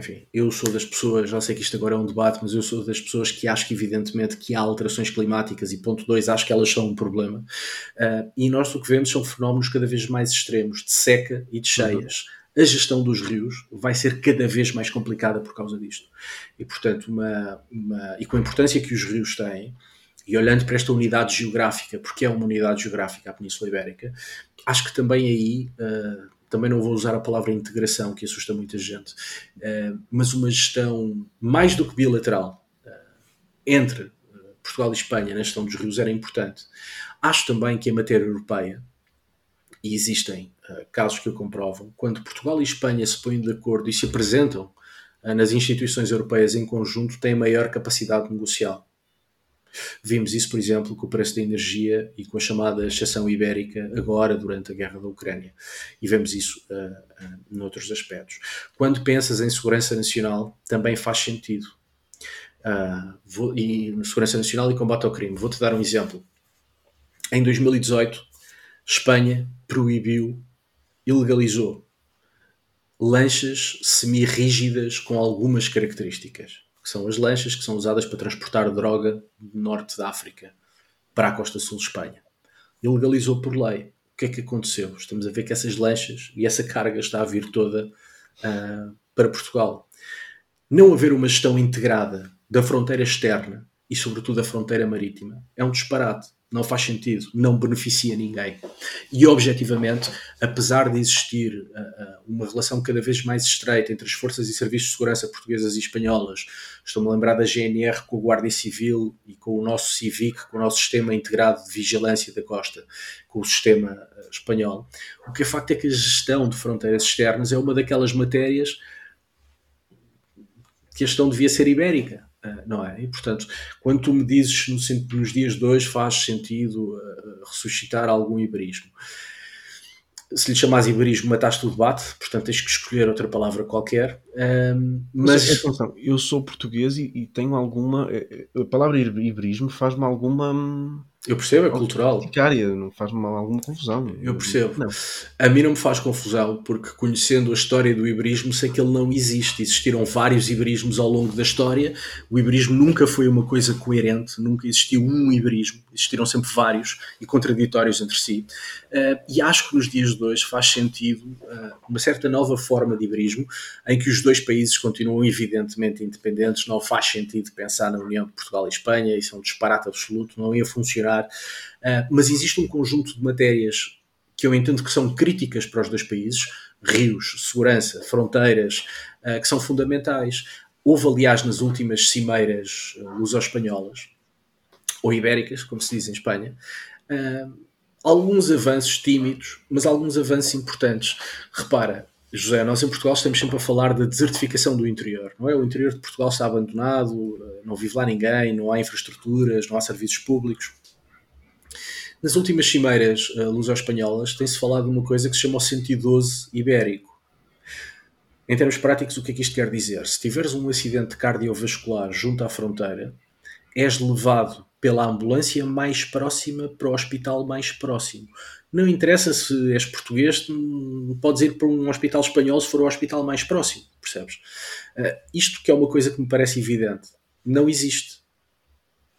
enfim, eu sou das pessoas, já sei que isto agora é um debate, mas eu sou das pessoas que acho que evidentemente que há alterações climáticas e ponto 2, acho que elas são um problema. Uh, e nós o que vemos são fenómenos cada vez mais extremos, de seca e de cheias. Uhum. A gestão dos rios vai ser cada vez mais complicada por causa disto. E portanto, uma, uma, e com a importância que os rios têm, e olhando para esta unidade geográfica, porque é uma unidade geográfica a Península Ibérica, acho que também aí uh, também não vou usar a palavra integração, que assusta muita gente, uh, mas uma gestão mais do que bilateral uh, entre uh, Portugal e Espanha na gestão dos rios era importante. Acho também que em matéria europeia, e existem casos que o comprovam, quando Portugal e Espanha se põem de acordo e se apresentam nas instituições europeias em conjunto, têm maior capacidade negocial. Vimos isso, por exemplo, com o preço da energia e com a chamada exceção ibérica agora durante a guerra da Ucrânia. E vemos isso uh, uh, noutros aspectos. Quando pensas em segurança nacional, também faz sentido. Uh, vou, e segurança nacional e combate ao crime. Vou-te dar um exemplo. Em 2018, Espanha proibiu, ilegalizou lanchas semi-rígidas com algumas características que são as lanchas que são usadas para transportar droga do norte da África para a costa sul de Espanha. E legalizou por lei. O que é que aconteceu? Estamos a ver que essas lanchas e essa carga está a vir toda uh, para Portugal. Não haver uma gestão integrada da fronteira externa e, sobretudo, da fronteira marítima. É um disparate. Não faz sentido, não beneficia ninguém. E objetivamente, apesar de existir uh, uma relação cada vez mais estreita entre as forças e serviços de segurança portuguesas e espanholas, estou-me a lembrar da GNR com a Guardia Civil e com o nosso CIVIC, com o nosso sistema integrado de vigilância da costa, com o sistema uh, espanhol, o que é facto é que a gestão de fronteiras externas é uma daquelas matérias que a gestão devia ser ibérica não é? E portanto, quando tu me dizes no, nos dias de hoje faz sentido uh, ressuscitar algum iberismo, se lhe chamas iberismo, mataste o debate, portanto tens que escolher outra palavra qualquer. Um, mas, mas atenção, eu sou português e, e, tenho alguma. Eh, a palavra iberismo faz-me alguma hum, eu percebo, é cultural. Não faz mal alguma confusão. Eu percebo. Não. A mim não me faz confusão, porque conhecendo a história do iberismo, sei que ele não existe. Existiram vários iberismos ao longo da história. O iberismo nunca foi uma coisa coerente, nunca existiu um iberismo. Existiram sempre vários e contraditórios entre si. Uh, e acho que nos dias de hoje faz sentido uh, uma certa nova forma de iberismo, em que os dois países continuam evidentemente independentes. Não faz sentido pensar na união de Portugal e Espanha, isso é um disparate absoluto, não ia funcionar Uh, mas existe um conjunto de matérias que eu entendo que são críticas para os dois países, rios, segurança, fronteiras, uh, que são fundamentais. Houve, aliás, nas últimas cimeiras uh, luso-espanholas, ou ibéricas, como se diz em Espanha, alguns avanços tímidos, mas alguns avanços importantes. Repara, José, nós em Portugal estamos sempre a falar da desertificação do interior, não é? O interior de Portugal está abandonado, não vive lá ninguém, não há infraestruturas, não há serviços públicos. Nas últimas cimeiras uh, luso-espanholas tem-se falado de uma coisa que se chama o 112 ibérico. Em termos práticos, o que é que isto quer dizer? Se tiveres um acidente cardiovascular junto à fronteira, és levado pela ambulância mais próxima para o hospital mais próximo. Não interessa se és português, podes ir para um hospital espanhol se for o hospital mais próximo, percebes? Uh, isto que é uma coisa que me parece evidente. Não existe.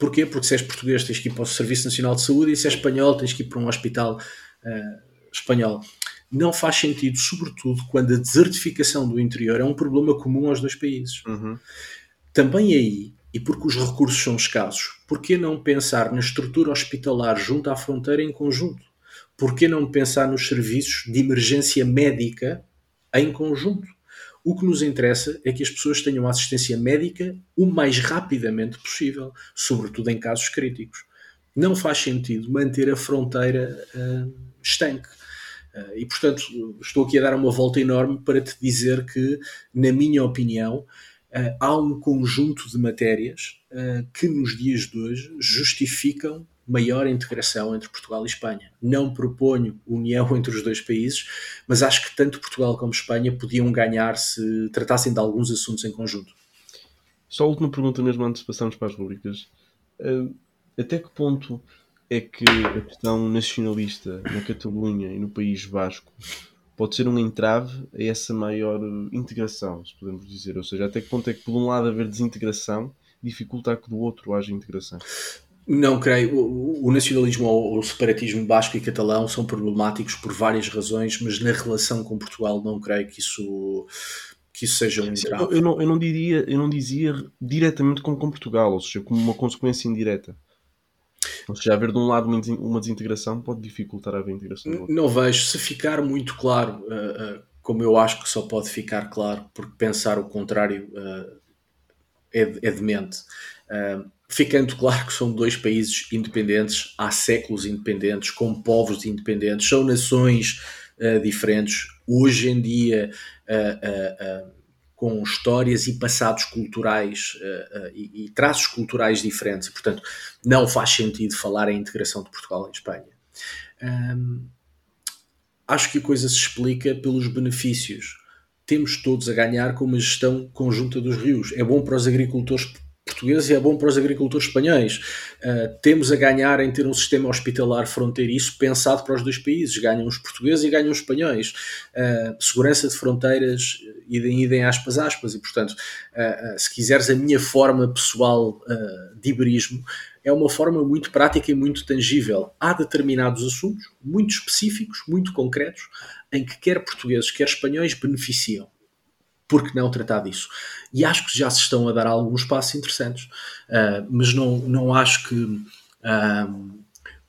Porquê? Porque se és português tens que ir para o Serviço Nacional de Saúde e se és espanhol tens que ir para um hospital uh, espanhol. Não faz sentido, sobretudo quando a desertificação do interior é um problema comum aos dois países. Uhum. Também aí, e porque os recursos são escassos, porquê não pensar na estrutura hospitalar junto à fronteira em conjunto? Porquê não pensar nos serviços de emergência médica em conjunto? O que nos interessa é que as pessoas tenham assistência médica o mais rapidamente possível, sobretudo em casos críticos. Não faz sentido manter a fronteira uh, estanque. Uh, e, portanto, estou aqui a dar uma volta enorme para te dizer que, na minha opinião, uh, há um conjunto de matérias que, nos dias de hoje, justificam maior integração entre Portugal e Espanha. Não proponho união entre os dois países, mas acho que tanto Portugal como Espanha podiam ganhar se tratassem de alguns assuntos em conjunto. Só a última pergunta mesmo antes de passarmos para as rubricas. Uh, até que ponto é que a questão nacionalista na Catalunha e no País Basco pode ser um entrave a essa maior integração, se podemos dizer? Ou seja, até que ponto é que por um lado haver desintegração dificulta que do outro haja integração? Não creio. O, nacionalismo ou o separatismo basco e catalão são problemáticos por várias razões, mas na relação com Portugal não creio que isso que isso seja um entrave. Eu não, eu não diria, eu não dizia diretamente como com Portugal, ou seja, como uma consequência indireta. Ou seja, haver de um lado uma desintegração pode dificultar a integração. Não, não vejo. Se ficar muito claro, uh, uh, como eu acho que só pode ficar claro, porque pensar o contrário uh, é, é demente. Uh, ficando claro que são dois países independentes, há séculos independentes, com povos independentes, são nações uh, diferentes, hoje em dia uh, uh, com histórias e passados culturais e, e, traços culturais diferentes, e, portanto não faz sentido falar em integração de Portugal em Espanha. Um, acho que a coisa se explica pelos benefícios. Temos todos a ganhar com uma gestão conjunta dos rios. É bom para os agricultores portugueses e é bom para os agricultores espanhóis. Uh, temos a ganhar em ter um sistema hospitalar fronteiriço pensado para os dois países. Ganham os portugueses e ganham os espanhóis. Uh, segurança de fronteiras, idem, idem aspas, aspas. E, portanto, uh, se quiseres a minha forma pessoal de iberismo, é uma forma muito prática e muito tangível. Há determinados assuntos, muito específicos, muito concretos, em que quer portugueses, quer espanhóis beneficiam por que não tratar disso? E acho que já se estão a dar alguns passos interessantes, uh, mas não, não acho que uh,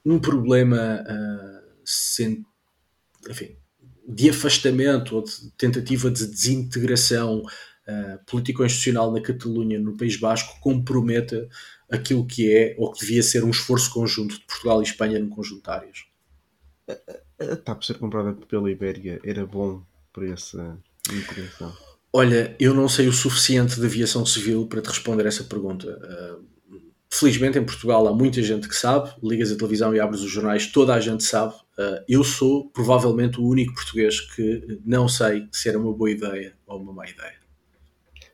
um problema uh, sem, enfim, de afastamento ou de tentativa de desintegração uh, político-institucional na Catalunha, no País Basco, comprometa aquilo que é ou que devia ser um esforço conjunto de Portugal e Espanha no conjunto de áreas. A TAP ser comprada pela Ibéria era bom para essa integração? Olha, eu não sei o suficiente de aviação civil para te responder essa pergunta. Uh, Felizmente em Portugal há muita gente que sabe, ligas a televisão e abres os jornais, toda a gente sabe. Uh, eu sou provavelmente o único português que não sei se era uma boa ideia ou uma má ideia.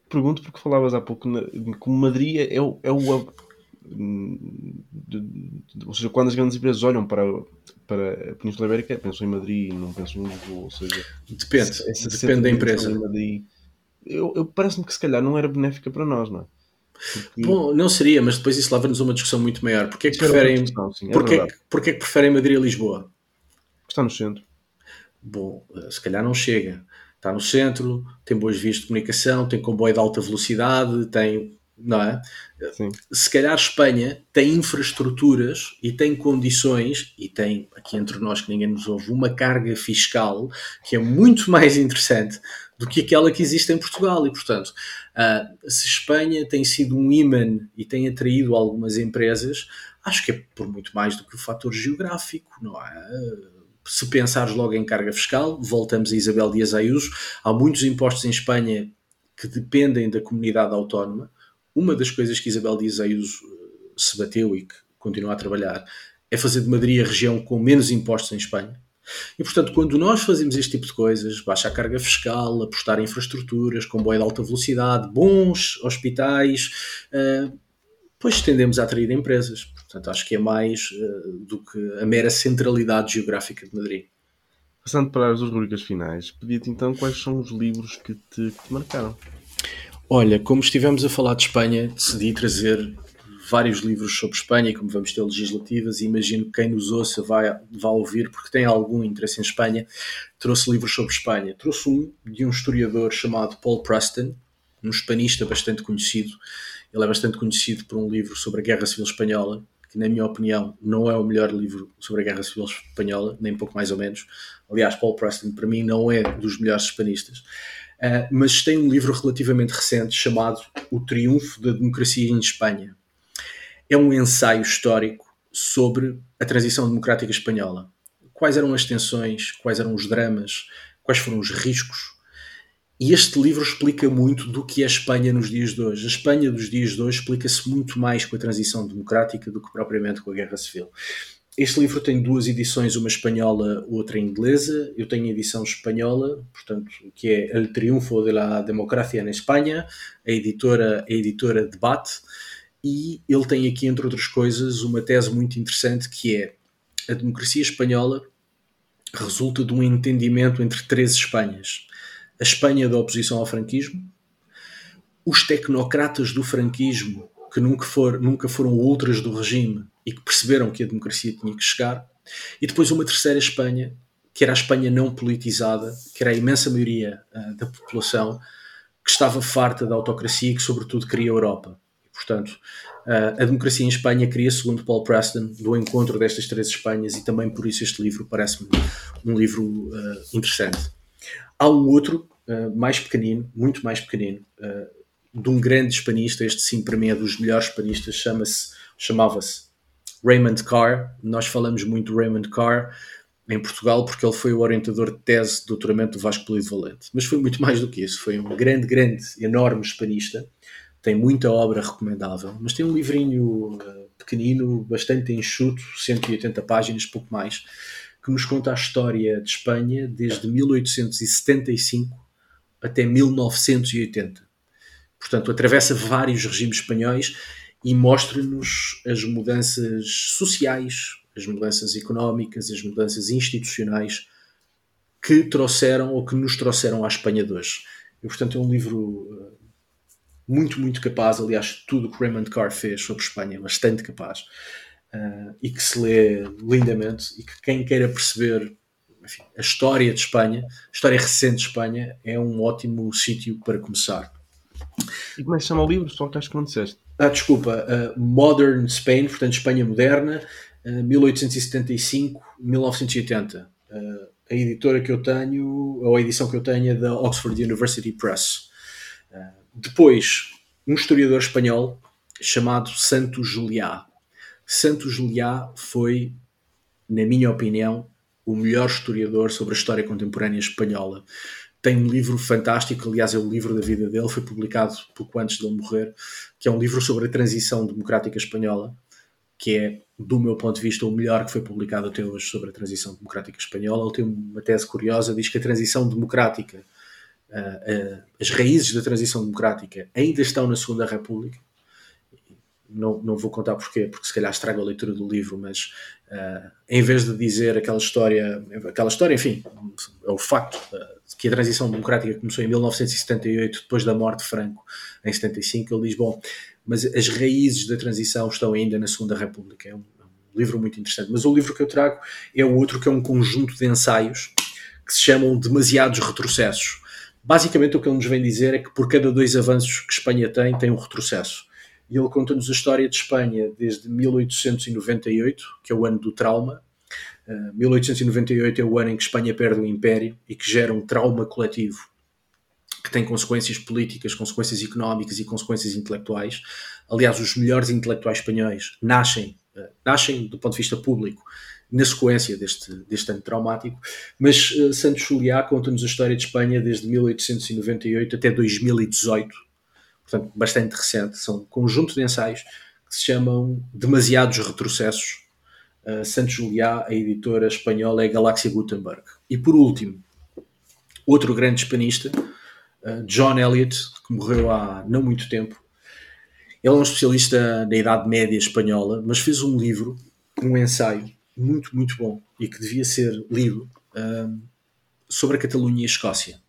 Pergunto porque falavas há pouco que Madrid é o, é o de, ou seja, quando as grandes empresas olham para, para a Península Ibérica, pensam em Madrid, não pensam em Lisboa, ou seja, depende, essa depende da empresa. Madrid, eu, eu parece-me que se calhar não era benéfica para nós, não é? Porque... Bom, não seria, mas depois isso leva-nos a uma discussão muito maior. Porquê é que preferem, discussão, sim, é porquê, porquê que preferem Madrid a Lisboa? Está no centro. Bom, eh, se calhar não chega. Está no centro, tem boas vias de comunicação, tem comboio de alta velocidade, tem não é? Sim. Se calhar Espanha tem infraestruturas e tem condições, e tem, aqui entre nós que ninguém nos ouve, uma carga fiscal que é muito mais interessante do que aquela que existe em Portugal. E, portanto, uh, se Espanha tem sido um imã e tem atraído algumas empresas, acho que é por muito mais do que o fator geográfico, não é? Se pensares logo em carga fiscal, voltamos a Isabel Dias Ayuso, há muitos impostos em Espanha que dependem da comunidade autónoma, uma das coisas que Isabel Dias Ayuso eh, se bateu e que continua a trabalhar é fazer de Madrid a região com menos impostos em Espanha. E, portanto, quando nós fazemos este tipo de coisas, baixa a carga fiscal, apostar em infraestruturas, comboio de alta velocidade, bons hospitais, uh, pois tendemos a atrair empresas. Portanto, acho que é mais uh, do que a mera centralidade geográfica de Madrid. Passando para as rubricas finais, pedia-te então quais são os livros que te, que te marcaram. Olha, como estivemos a falar de Espanha, decidi trazer vários livros sobre Espanha, e como vamos ter legislativas, imagino que quem nos ouça vai, vai ouvir, porque tem algum interesse em Espanha, trouxe livros sobre Espanha. Trouxe um de um historiador chamado Paul Preston, um hispanista bastante conhecido. Ele é bastante conhecido por um livro sobre a Guerra Civil Espanhola, que, na minha opinião, não é o melhor livro sobre a Guerra Civil Espanhola, nem pouco mais ou menos. Aliás, Paul Preston, para mim, não é dos melhores hispanistas. Uh, mas tem um livro relativamente recente chamado O Triunfo da Democracia em Espanha. É um ensaio histórico sobre a transição democrática espanhola. Quais eram as tensões, quais eram os dramas, quais foram os riscos. E este livro explica muito do que é a Espanha nos dias de hoje. A Espanha dos dias de hoje explica-se muito mais com a transição democrática do que propriamente com a Guerra Civil. Este livro tem duas edições, uma espanhola, outra inglesa. Eu tenho a edição espanhola, portanto, que é El Triunfo de la Democracia na Espanha, a editora, a editora Debate, e ele tem aqui, entre outras coisas, uma tese muito interessante que é a democracia espanhola resulta de um entendimento entre três Espanhas. A Espanha da oposição ao franquismo, os tecnocratas do franquismo, que nunca, for, nunca foram ultras do regime e que perceberam que a democracia tinha que chegar, e depois uma terceira Espanha, que era a Espanha não politizada, que era a imensa maioria uh, da população que estava farta da autocracia e que, sobretudo, queria a Europa. Portanto, uh, a democracia em Espanha cria, segundo Paul Preston, do encontro destas três Espanhas, e também por isso este livro parece-me um livro uh, interessante. Há um outro, mais pequenino, muito mais pequenino, de um grande hispanista, este sim para mim é dos melhores hispanistas, chama-se, chamava-se Raymond Carr. Nós falamos muito do Raymond Carr em Portugal porque ele foi o orientador de tese de doutoramento do Vasco Polido Valente. Mas foi muito mais do que isso. Foi um grande, grande, enorme hispanista. Tem muita obra recomendável, mas tem um livrinho uh, pequenino, bastante enxuto, 180 páginas, pouco mais, que nos conta a história de Espanha desde 1875 até 1980. Portanto, atravessa vários regimes espanhóis e mostra-nos as mudanças sociais, as mudanças económicas, as mudanças institucionais que trouxeram ou que nos trouxeram à Espanha de hoje. E, portanto, é um livro eh, muito, muito capaz. Aliás, tudo o que Raymond Carr fez sobre Espanha é bastante capaz uh, e que se lê lindamente. E que quem queira perceber enfim, a história de Espanha, a história recente de Espanha, é um ótimo sítio para começar. E como é que se chama o livro? Só que acho que não disseste. Ah, desculpa, uh, Modern Spain, portanto Espanha moderna, uh, 1875-1980. Uh, a editora que eu tenho, ou a edição que eu tenho é da Oxford University Press. Uh, depois, um historiador espanhol chamado Santo Juliá. Santo Juliá foi, na minha opinião, o melhor historiador sobre a história contemporânea espanhola. tem um livro fantástico, aliás é o livro da vida dele, foi publicado pouco antes de ele morrer, que é um livro sobre a transição democrática espanhola, que é, do meu ponto de vista, o melhor que foi publicado até hoje sobre a transição democrática espanhola. Ele tem uma tese curiosa, diz que a transição democrática, as raízes da transição democrática ainda estão na Segunda República, não, não vou contar porquê, porque se calhar estraga a leitura do livro, mas uh, em vez de dizer aquela história, aquela história, enfim, é o facto uh, que a transição democrática começou em 1978, depois da morte de Franco em 75, ele diz, bom, mas as raízes da transição estão ainda na Segunda República. É um, é um livro muito interessante. Mas o livro que eu trago é outro, que é um conjunto de ensaios que se chamam Demasiados Retrocessos. Basicamente, o que ele nos vem dizer é que por cada dois avanços que Espanha tem, tem um retrocesso e ele conta-nos a história de Espanha desde 1898, que é o ano do trauma. Uh, 1898 é o ano em que Espanha perde o império e que gera um trauma coletivo que tem consequências políticas, consequências económicas e consequências intelectuais. Aliás, os melhores intelectuais espanhóis nascem, uh, nascem do ponto de vista público na sequência deste, deste ano traumático, mas uh, Santos Juliá conta-nos a história de Espanha desde 1898 até 2018, portanto, bastante recente. São um conjunto de ensaios que se chamam Demasiados Retrocessos. Uh, Santos Juliá, a editora espanhola, é Galáxia Gutenberg. E por último, outro grande hispanista, uh, John Eliot, que morreu há não muito tempo. Ele é um especialista na Idade Média espanhola, mas fez um livro, um ensaio muito, muito bom e que devia ser lido uh, sobre a Catalunha e a Escócia.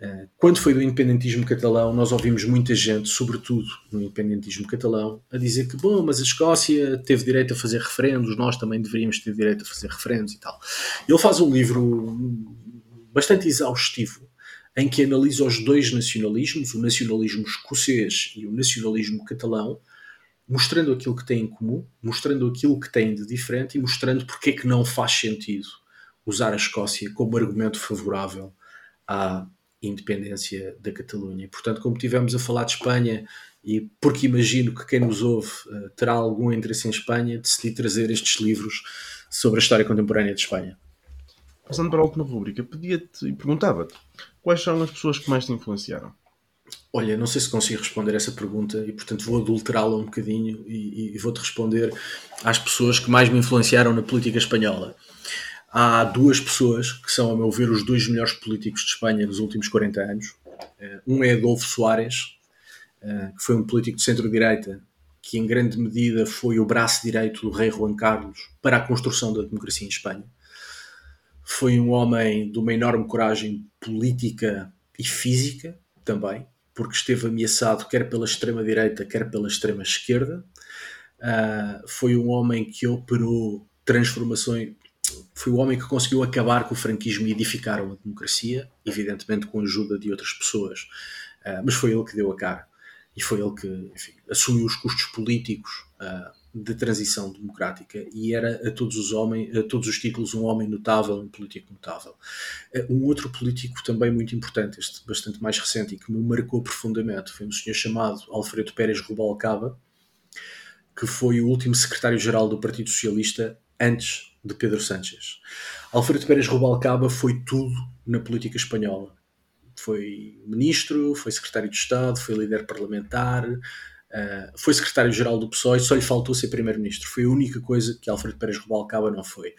Eh, quando foi do independentismo catalão, nós ouvimos muita gente, sobretudo no independentismo catalão, a dizer que, bom, mas a Escócia teve direito a fazer referendos, nós também deveríamos ter direito a fazer referendos e tal. Ele faz um livro bastante exaustivo em que analisa os dois nacionalismos, o nacionalismo escocês e o nacionalismo catalão, mostrando aquilo que têm em comum, mostrando aquilo que têm de diferente e mostrando porque é que não faz sentido usar a Escócia como argumento favorável à independência da Catalunha. Portanto, como tivemos a falar de Espanha, e porque imagino que quem nos ouve uh, terá algum interesse em Espanha, decidi trazer estes livros sobre a história contemporânea de Espanha. Passando para a última rubrica, pedia-te e perguntava-te quais são as pessoas que mais te influenciaram? Olha, não sei se consigo responder essa pergunta e, portanto, vou adulterá-la um bocadinho e, e vou-te responder às pessoas que mais me influenciaram na política espanhola há duas pessoas que são, a meu ver, os dois melhores políticos de Espanha nos últimos 40 anos. Eh, um é Adolfo Soares, eh, que foi um político de centro-direita que, em grande medida, foi o braço direito do rei Juan Carlos para a construção da democracia em Espanha. Foi um homem de uma enorme coragem política e física também, porque esteve ameaçado quer pela extrema-direita, quer pela extrema-esquerda. Uh, foi um homem que operou transformações, foi o homem que conseguiu acabar com o franquismo e edificar uma democracia, evidentemente com a ajuda de outras pessoas, uh, mas foi ele que deu a cara e foi ele que enfim, assumiu os custos políticos uh, de transição democrática e era a todos os homens, a todos os títulos um homem notável, um político notável. Uh, um outro político também muito importante, este bastante mais recente e que me marcou profundamente, foi um senhor chamado Alfredo Pérez Rubalcaba, que foi o último secretário-geral do Partido Socialista antes de Pedro Sánchez. Alfredo Pérez Rubalcaba foi tudo na política espanhola. Foi ministro, foi secretário de Estado, foi líder parlamentar, uh, foi secretário-geral do PSOE, só lhe faltou ser primeiro-ministro. Foi a única coisa que Alfredo Pérez Rubalcaba não foi.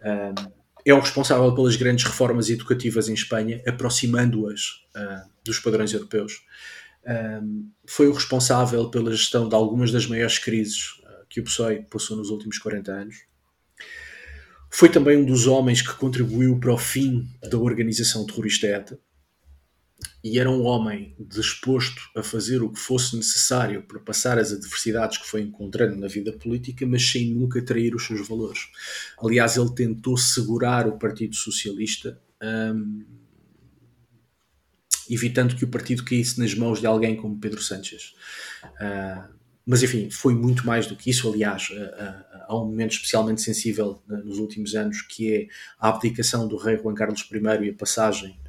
Uh, é o responsável pelas grandes reformas educativas em Espanha, aproximando-as uh, dos padrões europeus. foi o responsável pela gestão de algumas das maiores crises que o PSOE passou nos últimos 40 anos. Foi também um dos homens que contribuiu para o fim da organização terrorista ETA e era um homem disposto a fazer o que fosse necessário para passar as adversidades que foi encontrando na vida política, mas sem nunca trair os seus valores. Aliás, ele tentou segurar o Partido Socialista, hum, evitando que o partido caísse nas mãos de alguém como Pedro Sánchez. Uh, mas enfim, foi muito mais do que isso. Aliás, há um momento especialmente sensível nos últimos anos que é a abdicação do rei Juan Carlos I e a passagem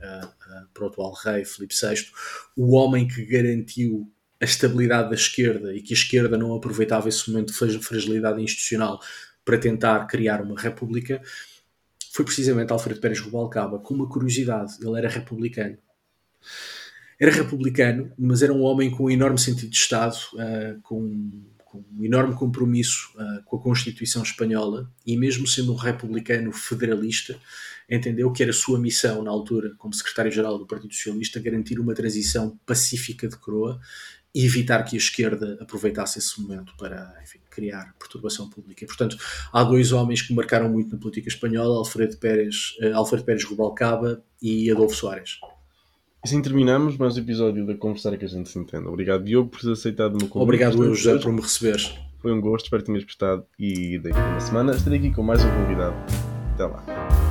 para o atual rei Filipe VI, o homem que garantiu a estabilidade da esquerda e que a esquerda não aproveitava esse momento de fragilidade institucional para tentar criar uma república. foi precisamente Alfredo Pérez Rubalcaba com uma curiosidade. Ele era republicano. Era republicano, mas era um homem com um enorme sentido de Estado, uh, com, com, um enorme compromisso uh, com a Constituição Espanhola e, mesmo sendo um republicano federalista, entendeu que era sua missão, na altura, como secretário-geral do Partido Socialista, garantir uma transição pacífica de coroa e evitar que a esquerda aproveitasse esse momento para enfim, criar perturbação pública. E, portanto, há dois homens que marcaram muito na política espanhola, Alfredo Pérez, uh, Alfredo Pérez Rubalcaba e Adolfo Soares. Assim terminamos mais um episódio da Conversar que a gente se entenda. Obrigado, Diogo, por ter aceitado o meu convite. Obrigado, eu, José, por me receberes. Foi um gosto, espero que tenhas gostado. E daqui a uma semana estarei aqui com mais um convidado. Até lá.